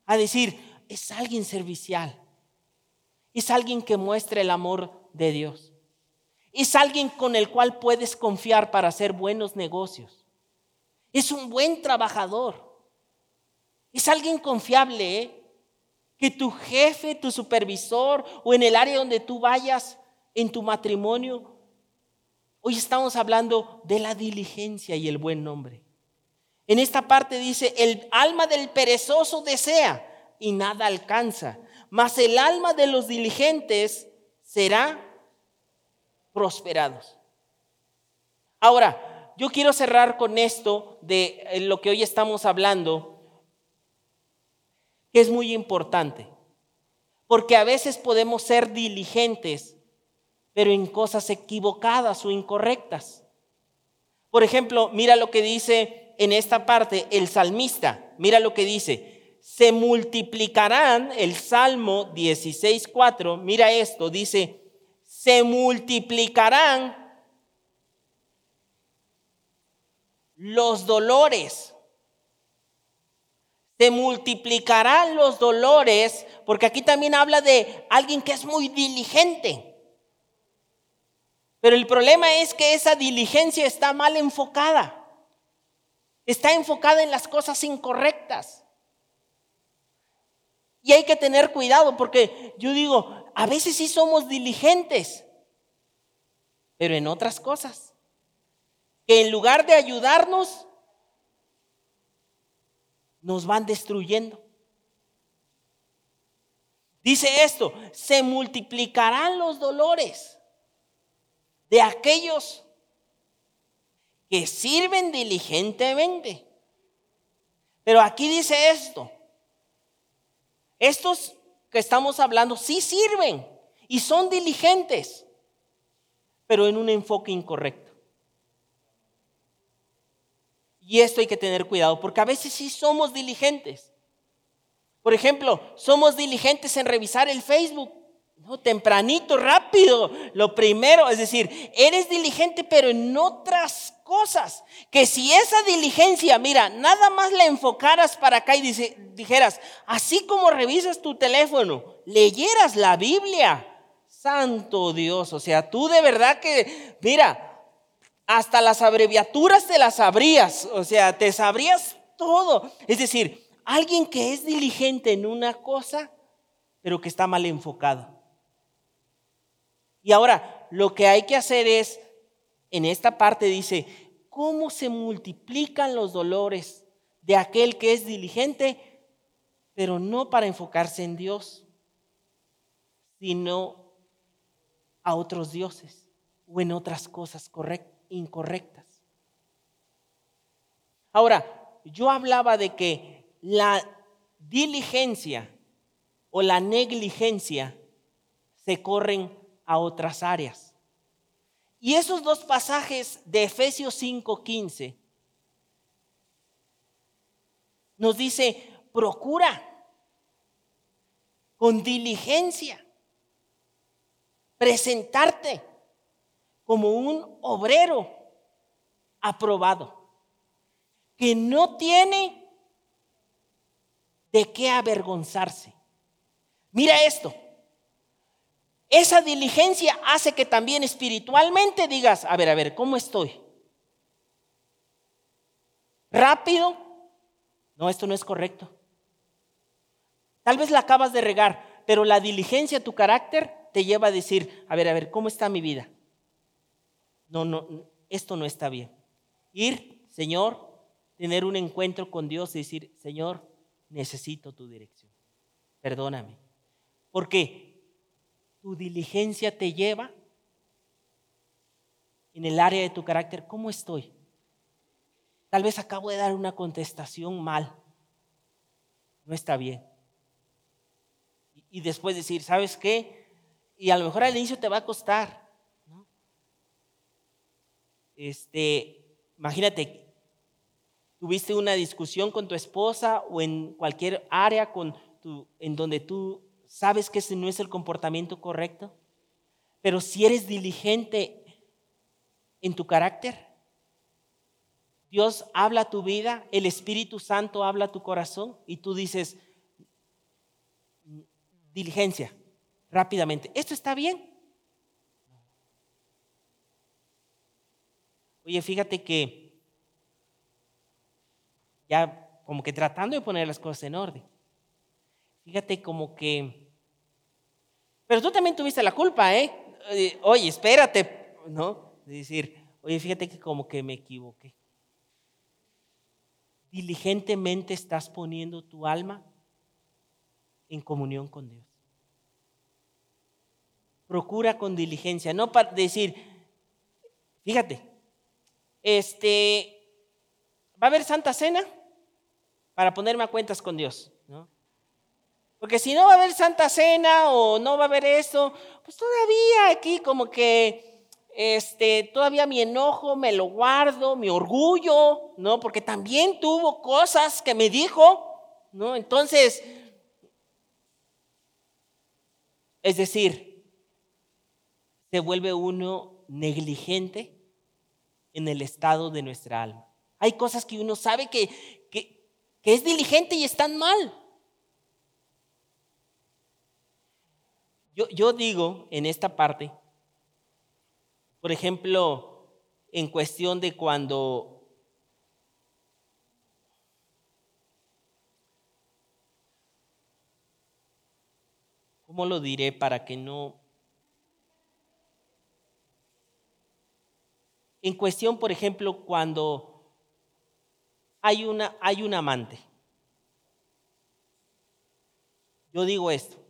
A decir, es alguien servicial. Es alguien que muestra el amor de Dios. Es alguien con el cual puedes confiar para hacer buenos negocios. Es un buen trabajador. Es alguien confiable, ¿eh? que tu jefe, tu supervisor o en el área donde tú vayas en tu matrimonio, hoy estamos hablando de la diligencia y el buen nombre. En esta parte dice, el alma del perezoso desea y nada alcanza, mas el alma de los diligentes será prosperados. Ahora, yo quiero cerrar con esto de eh, lo que hoy estamos hablando que es muy importante. Porque a veces podemos ser diligentes, pero en cosas equivocadas o incorrectas. Por ejemplo, mira lo que dice en esta parte el salmista. Mira lo que dice. Se multiplicarán, el Salmo 16.4, mira esto, dice, se multiplicarán los dolores se multiplicarán los dolores, porque aquí también habla de alguien que es muy diligente. Pero el problema es que esa diligencia está mal enfocada. Está enfocada en las cosas incorrectas. Y hay que tener cuidado porque yo digo, a veces sí somos diligentes, pero en otras cosas. Que en lugar de ayudarnos, nos van destruyendo. Dice esto, se multiplicarán los dolores de aquellos que sirven diligentemente. Pero aquí dice esto, estos que estamos hablando sí sirven y son diligentes, pero en un enfoque incorrecto. Y esto hay que tener cuidado, porque a veces sí somos diligentes. Por ejemplo, somos diligentes en revisar el Facebook. No, tempranito, rápido. Lo primero, es decir, eres diligente, pero en otras cosas. Que si esa diligencia, mira, nada más la enfocaras para acá y dijeras, así como revisas tu teléfono, leyeras la Biblia. Santo Dios, o sea, tú de verdad que, mira, hasta las abreviaturas te las sabrías, o sea, te sabrías todo. Es decir, alguien que es diligente en una cosa, pero que está mal enfocado. Y ahora, lo que hay que hacer es, en esta parte dice, ¿cómo se multiplican los dolores de aquel que es diligente, pero no para enfocarse en Dios, sino a otros dioses o en otras cosas incorrectas? Ahora, yo hablaba de que la diligencia o la negligencia se corren a otras áreas. Y esos dos pasajes de Efesios 5:15 nos dice, procura con diligencia presentarte como un obrero aprobado, que no tiene de qué avergonzarse. Mira esto, esa diligencia hace que también espiritualmente digas, a ver, a ver, ¿cómo estoy? ¿Rápido? No, esto no es correcto. Tal vez la acabas de regar, pero la diligencia, tu carácter, te lleva a decir, a ver, a ver, ¿cómo está mi vida? No, no, esto no está bien. Ir, Señor, tener un encuentro con Dios y decir, Señor, necesito tu dirección. Perdóname. ¿Por qué? Tu diligencia te lleva en el área de tu carácter, ¿cómo estoy? Tal vez acabo de dar una contestación mal. No está bien. Y después decir, ¿sabes qué? Y a lo mejor al inicio te va a costar. Este, imagínate, tuviste una discusión con tu esposa o en cualquier área con tu, en donde tú sabes que ese no es el comportamiento correcto, pero si eres diligente en tu carácter, Dios habla tu vida, el Espíritu Santo habla tu corazón y tú dices, diligencia, rápidamente, ¿esto está bien? Oye, fíjate que ya como que tratando de poner las cosas en orden, fíjate como que pero tú también tuviste la culpa, ¿eh? Oye, espérate, ¿no? De decir, oye, fíjate que como que me equivoqué. Diligentemente estás poniendo tu alma en comunión con Dios. Procura con diligencia, no para decir, fíjate, este, va a haber Santa Cena para ponerme a cuentas con Dios, ¿no? Porque si no va a haber Santa Cena o no va a haber eso, pues todavía aquí como que este, todavía mi enojo me lo guardo, mi orgullo, ¿no? Porque también tuvo cosas que me dijo, ¿no? Entonces, es decir, se vuelve uno negligente en el estado de nuestra alma. Hay cosas que uno sabe que, que, que es diligente y están mal. Yo, digo en esta parte, por ejemplo, en cuestión de cuando ¿cómo lo diré para que no... En cuestión, por ejemplo, cuando hay, una, hay un amante. Yo digo esto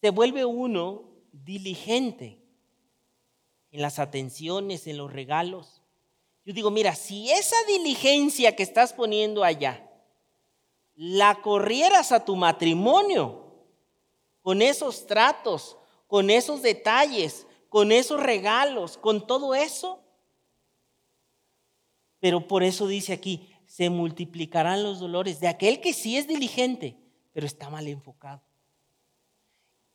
se vuelve uno diligente en las atenciones, en los regalos. Yo digo, mira, si esa diligencia que estás poniendo allá, la corrieras a tu matrimonio, con esos tratos, con esos detalles, con esos regalos, con todo eso, Pero por eso dice aquí, se multiplicarán los dolores de aquel que sí es diligente, pero está mal enfocado.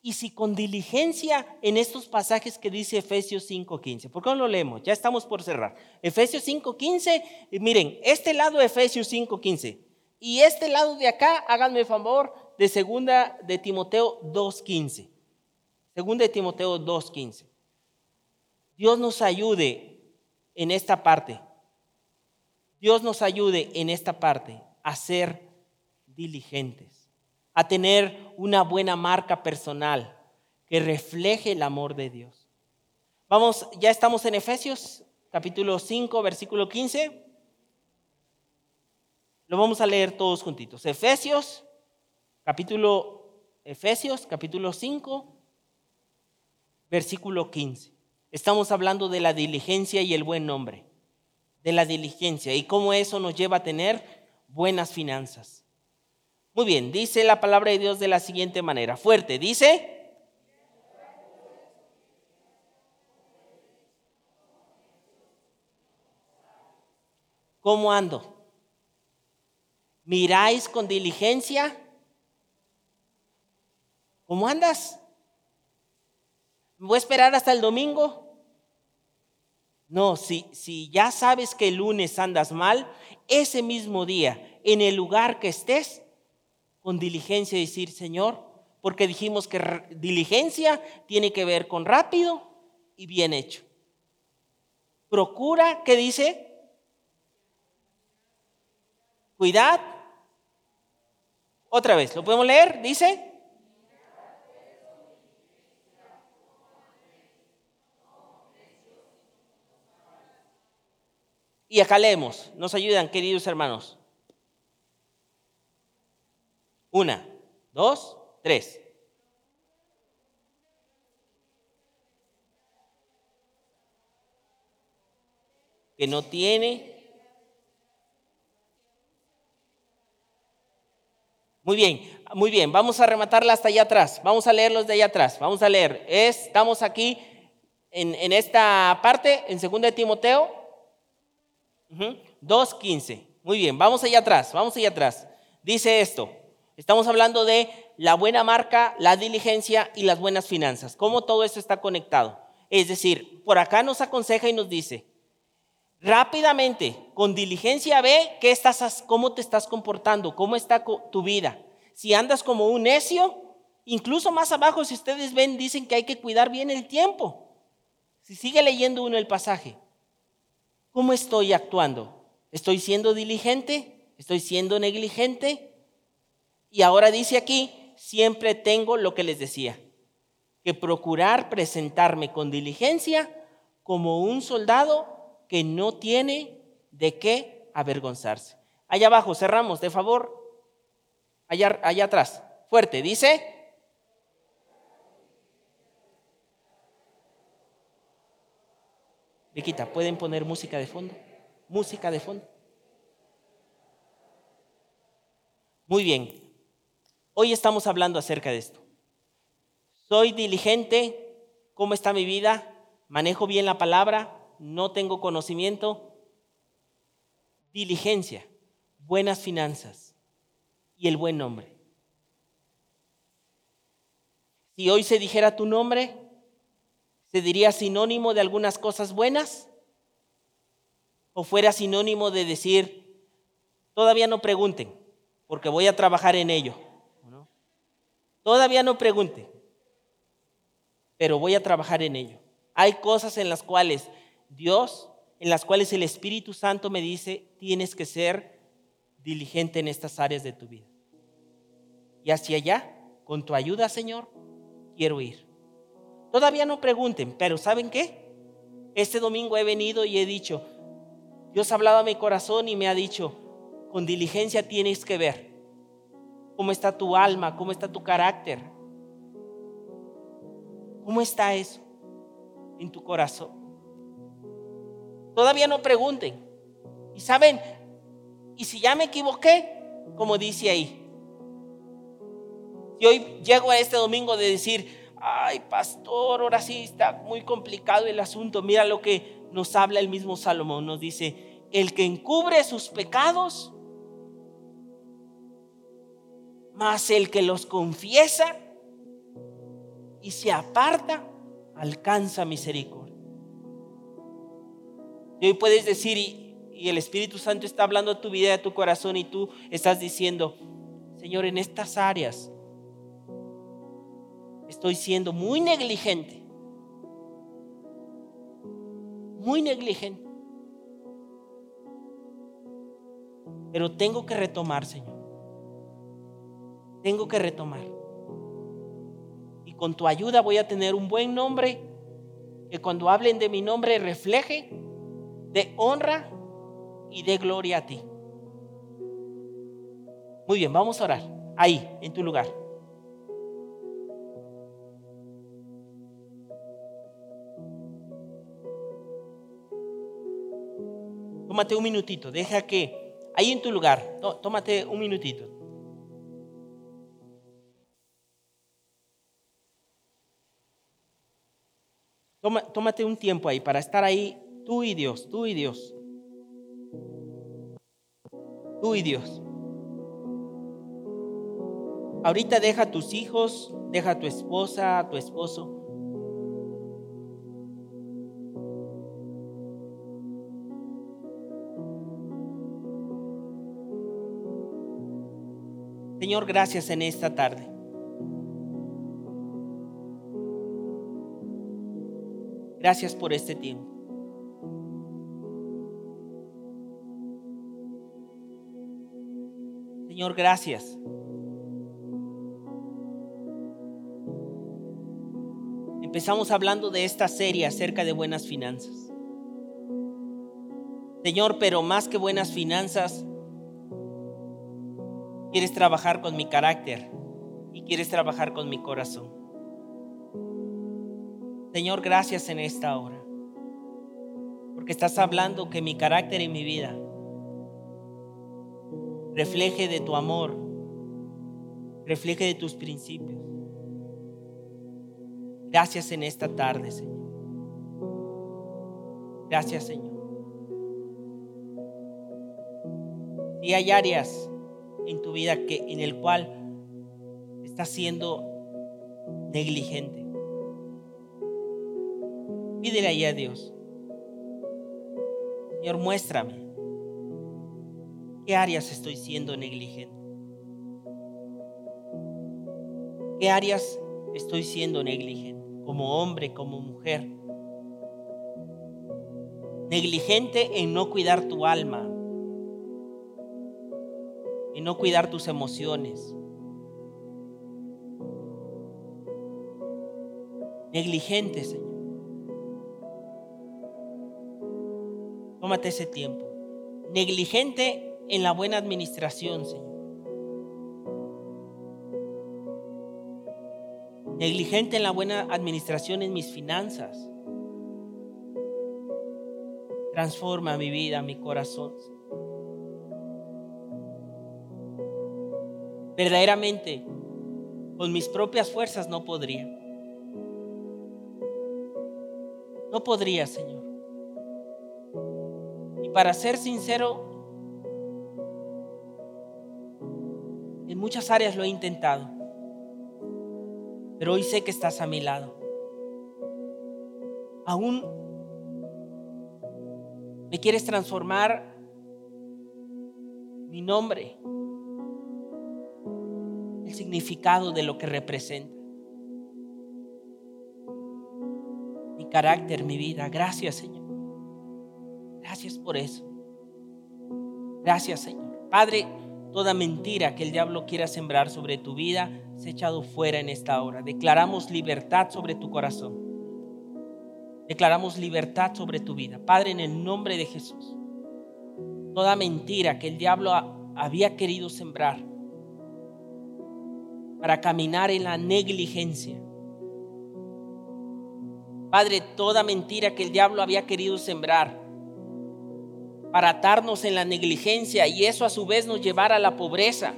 Y si con diligencia en estos pasajes que dice Efesios 5.15, ¿por qué no lo leemos? Ya estamos por cerrar. Efesios 5.15, miren, este lado Efesios 5.15 y este lado de acá, háganme el favor, de segunda de Timoteo 2.15. Segunda de Timoteo 2.15. Dios nos ayude en esta parte. Dios nos ayude en esta parte a ser diligentes a tener una buena marca personal que refleje el amor de Dios. Vamos, ya estamos en Efesios capítulo 5, versículo 15. Lo vamos a leer todos juntitos. Efesios, capítulo Efesios, capítulo 5, versículo 15. Estamos hablando de la diligencia y el buen nombre, de la diligencia y cómo eso nos lleva a tener buenas finanzas. Muy bien, dice la palabra de Dios de la siguiente manera. Fuerte, dice. ¿Cómo ando? ¿Miráis con diligencia? ¿Cómo andas? ¿Me voy a esperar hasta el domingo? No, si, si ya sabes que el lunes andas mal, ese mismo día, en el lugar que estés, con diligencia decir, Señor, porque dijimos que diligencia tiene que ver con rápido y bien hecho. Procura, ¿qué dice? Cuidad. Otra vez, ¿lo podemos leer? Dice. Y acá leemos, nos ayudan, queridos hermanos. Una, dos, tres. Que no tiene. Muy bien, muy bien. Vamos a rematarla hasta allá atrás. Vamos a leerlos de allá atrás. Vamos a leer. estamos aquí en, en, esta parte, en 2 de Timoteo 2.15. Muy bien, vamos allá atrás, vamos allá atrás. Dice esto. Estamos hablando de la buena marca, la diligencia y las buenas finanzas. ¿Cómo todo eso está conectado? Es decir, por acá nos aconseja y nos dice, rápidamente, con diligencia ve qué estás, cómo te estás comportando, cómo está tu vida. Si andas como un necio, incluso más abajo, si ustedes ven, dicen que hay que cuidar bien el tiempo. Si sigue leyendo uno el pasaje, ¿cómo estoy actuando? ¿Estoy siendo diligente? ¿Estoy siendo negligente? Y ahora dice aquí, siempre tengo lo que les decía, que procurar presentarme con diligencia como un soldado que no tiene de qué avergonzarse. Allá abajo, cerramos, de favor. Allá, allá atrás, fuerte, dice. Viquita, ¿pueden poner música de fondo? Música de fondo. Muy bien, Hoy estamos hablando acerca de esto. Soy diligente, ¿cómo está mi vida? ¿Manejo bien la palabra? ¿No tengo conocimiento? Diligencia, buenas finanzas y el buen nombre. Si hoy se dijera tu nombre, ¿se diría sinónimo de algunas cosas buenas? ¿O fuera sinónimo de decir, todavía no pregunten, porque voy a trabajar en ello? Todavía no pregunte, pero voy a trabajar en ello. Hay cosas en las cuales Dios, en las cuales el Espíritu Santo me dice, tienes que ser diligente en estas áreas de tu vida. Y hacia allá, con tu ayuda, Señor, quiero ir. Todavía no pregunten, pero ¿saben qué? Este domingo he venido y he dicho, Dios ha hablado a mi corazón y me ha dicho, con diligencia tienes que ver ¿Cómo está tu alma? ¿Cómo está tu carácter? ¿Cómo está eso en tu corazón? Todavía no pregunten. Y saben, y si ya me equivoqué, como dice ahí, si hoy llego a este domingo de decir, ay pastor, ahora sí está muy complicado el asunto, mira lo que nos habla el mismo Salomón, nos dice, el que encubre sus pecados, mas el que los confiesa y se aparta, alcanza misericordia. Y hoy puedes decir, y, y el Espíritu Santo está hablando a tu vida, a tu corazón, y tú estás diciendo, Señor, en estas áreas estoy siendo muy negligente. Muy negligente. Pero tengo que retomar, Señor. Tengo que retomar. Y con tu ayuda voy a tener un buen nombre que cuando hablen de mi nombre refleje de honra y de gloria a ti. Muy bien, vamos a orar. Ahí, en tu lugar. Tómate un minutito, deja que, ahí en tu lugar, tómate un minutito. Tómate un tiempo ahí para estar ahí tú y Dios, tú y Dios. Tú y Dios. Ahorita deja a tus hijos, deja a tu esposa, a tu esposo. Señor, gracias en esta tarde. Gracias por este tiempo. Señor, gracias. Empezamos hablando de esta serie acerca de buenas finanzas. Señor, pero más que buenas finanzas, Quieres trabajar con mi carácter y quieres trabajar con mi corazón. Señor, gracias en esta hora. Porque estás hablando que mi carácter y mi vida refleje de tu amor, refleje de tus principios. Gracias en esta tarde, Señor. Gracias, Señor. Si hay áreas en tu vida que, en el cual estás siendo negligente. Pídele ahí a Dios. Señor, muéstrame qué áreas estoy siendo negligente. ¿Qué áreas estoy siendo negligente? Como hombre, como mujer. Negligente en no cuidar tu alma, y no cuidar tus emociones. Negligente, Señor. Tómate ese tiempo. Negligente en la buena administración, Señor. Negligente en la buena administración en mis finanzas. Transforma mi vida, mi corazón. Verdaderamente, con mis propias fuerzas no podría. No podría, Señor. Para ser sincero, en muchas áreas lo he intentado. Pero hoy sé que estás a mi lado. Aún me quieres transformar mi nombre significado de lo que representa. Mi carácter, mi vida. Gracias, Señor. Gracias por eso. Gracias, Señor. Padre, toda mentira que el diablo quiera sembrar sobre tu vida se ha echado fuera en esta hora. Declaramos libertad sobre tu corazón. Declaramos libertad sobre tu vida. Padre, en el nombre de Jesús. Toda mentira que el diablo había querido sembrar para caminar en la negligencia. Padre, toda mentira que el diablo había querido sembrar para atarnos en la negligencia y eso a su vez nos llevara a la pobreza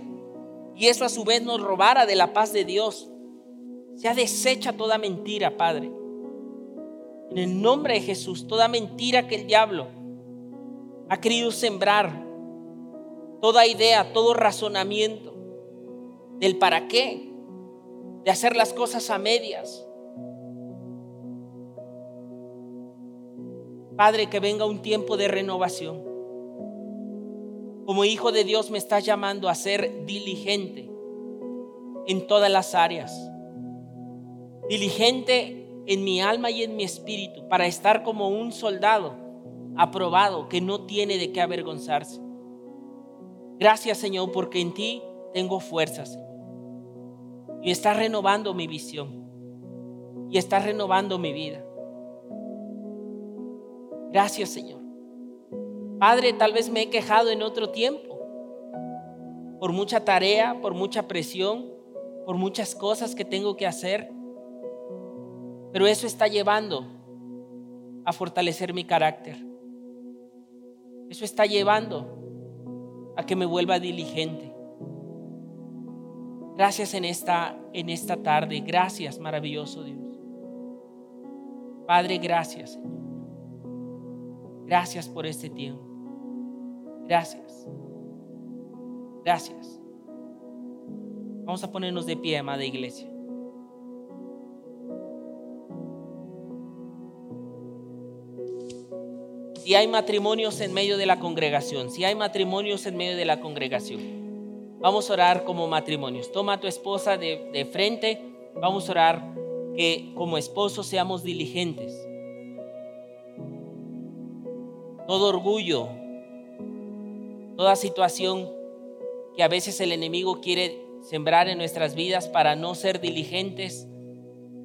y eso a su vez nos robara de la paz de Dios. Sea deshecha toda mentira, Padre. En el nombre de Jesús, toda mentira que el diablo ha querido sembrar toda idea, todo razonamiento del para qué, de hacer las cosas a medias. Padre, que venga un tiempo de renovación. Como hijo de Dios me estás llamando a ser diligente en todas las áreas. Diligente en mi alma y en mi espíritu para estar como un soldado aprobado que no tiene de qué avergonzarse. Gracias Señor porque en ti tengo fuerzas. Y estás renovando mi visión. Y estás renovando mi vida. Gracias Señor. Padre, tal vez me he quejado en otro tiempo. Por mucha tarea, por mucha presión, por muchas cosas que tengo que hacer. Pero eso está llevando a fortalecer mi carácter. Eso está llevando a que me vuelva diligente. Gracias en esta, en esta tarde. Gracias, maravilloso Dios. Padre, gracias, Señor. Gracias por este tiempo. Gracias. Gracias. Vamos a ponernos de pie, amada iglesia. Si hay matrimonios en medio de la congregación, si hay matrimonios en medio de la congregación, vamos a orar como matrimonios. Toma a tu esposa de, de frente, vamos a orar que como esposos seamos diligentes. Todo orgullo, toda situación que a veces el enemigo quiere sembrar en nuestras vidas para no ser diligentes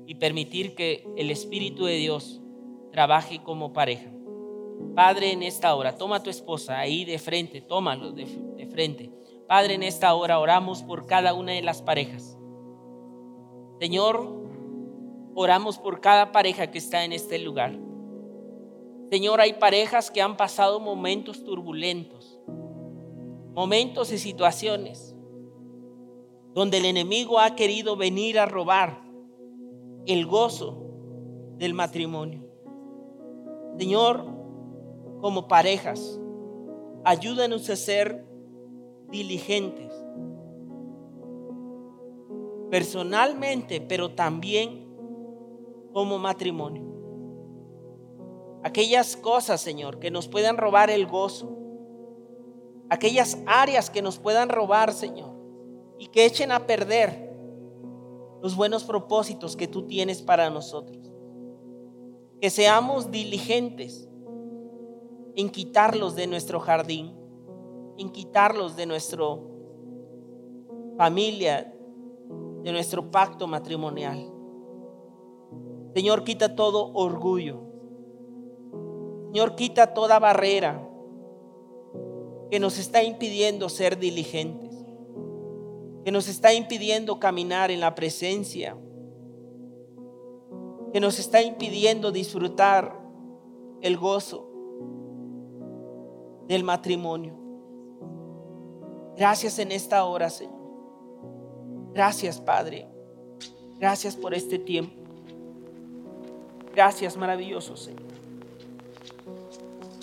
y permitir que el Espíritu de Dios trabaje como pareja. Padre, en esta hora, toma a tu esposa ahí de frente, tómalo de, de frente. Padre, en esta hora oramos por cada una de las parejas. Señor, oramos por cada pareja que está en este lugar. Señor, hay parejas que han pasado momentos turbulentos, momentos y situaciones donde el enemigo ha querido venir a robar el gozo del matrimonio. Señor, como parejas. Ayúdanos a ser diligentes. Personalmente, pero también como matrimonio. Aquellas cosas, Señor, que nos puedan robar el gozo. Aquellas áreas que nos puedan robar, Señor. Y que echen a perder los buenos propósitos que tú tienes para nosotros. Que seamos diligentes en quitarlos de nuestro jardín, en quitarlos de nuestra familia, de nuestro pacto matrimonial. Señor, quita todo orgullo. Señor, quita toda barrera que nos está impidiendo ser diligentes, que nos está impidiendo caminar en la presencia, que nos está impidiendo disfrutar el gozo del matrimonio. Gracias en esta hora, Señor. Gracias, Padre. Gracias por este tiempo. Gracias, maravilloso Señor.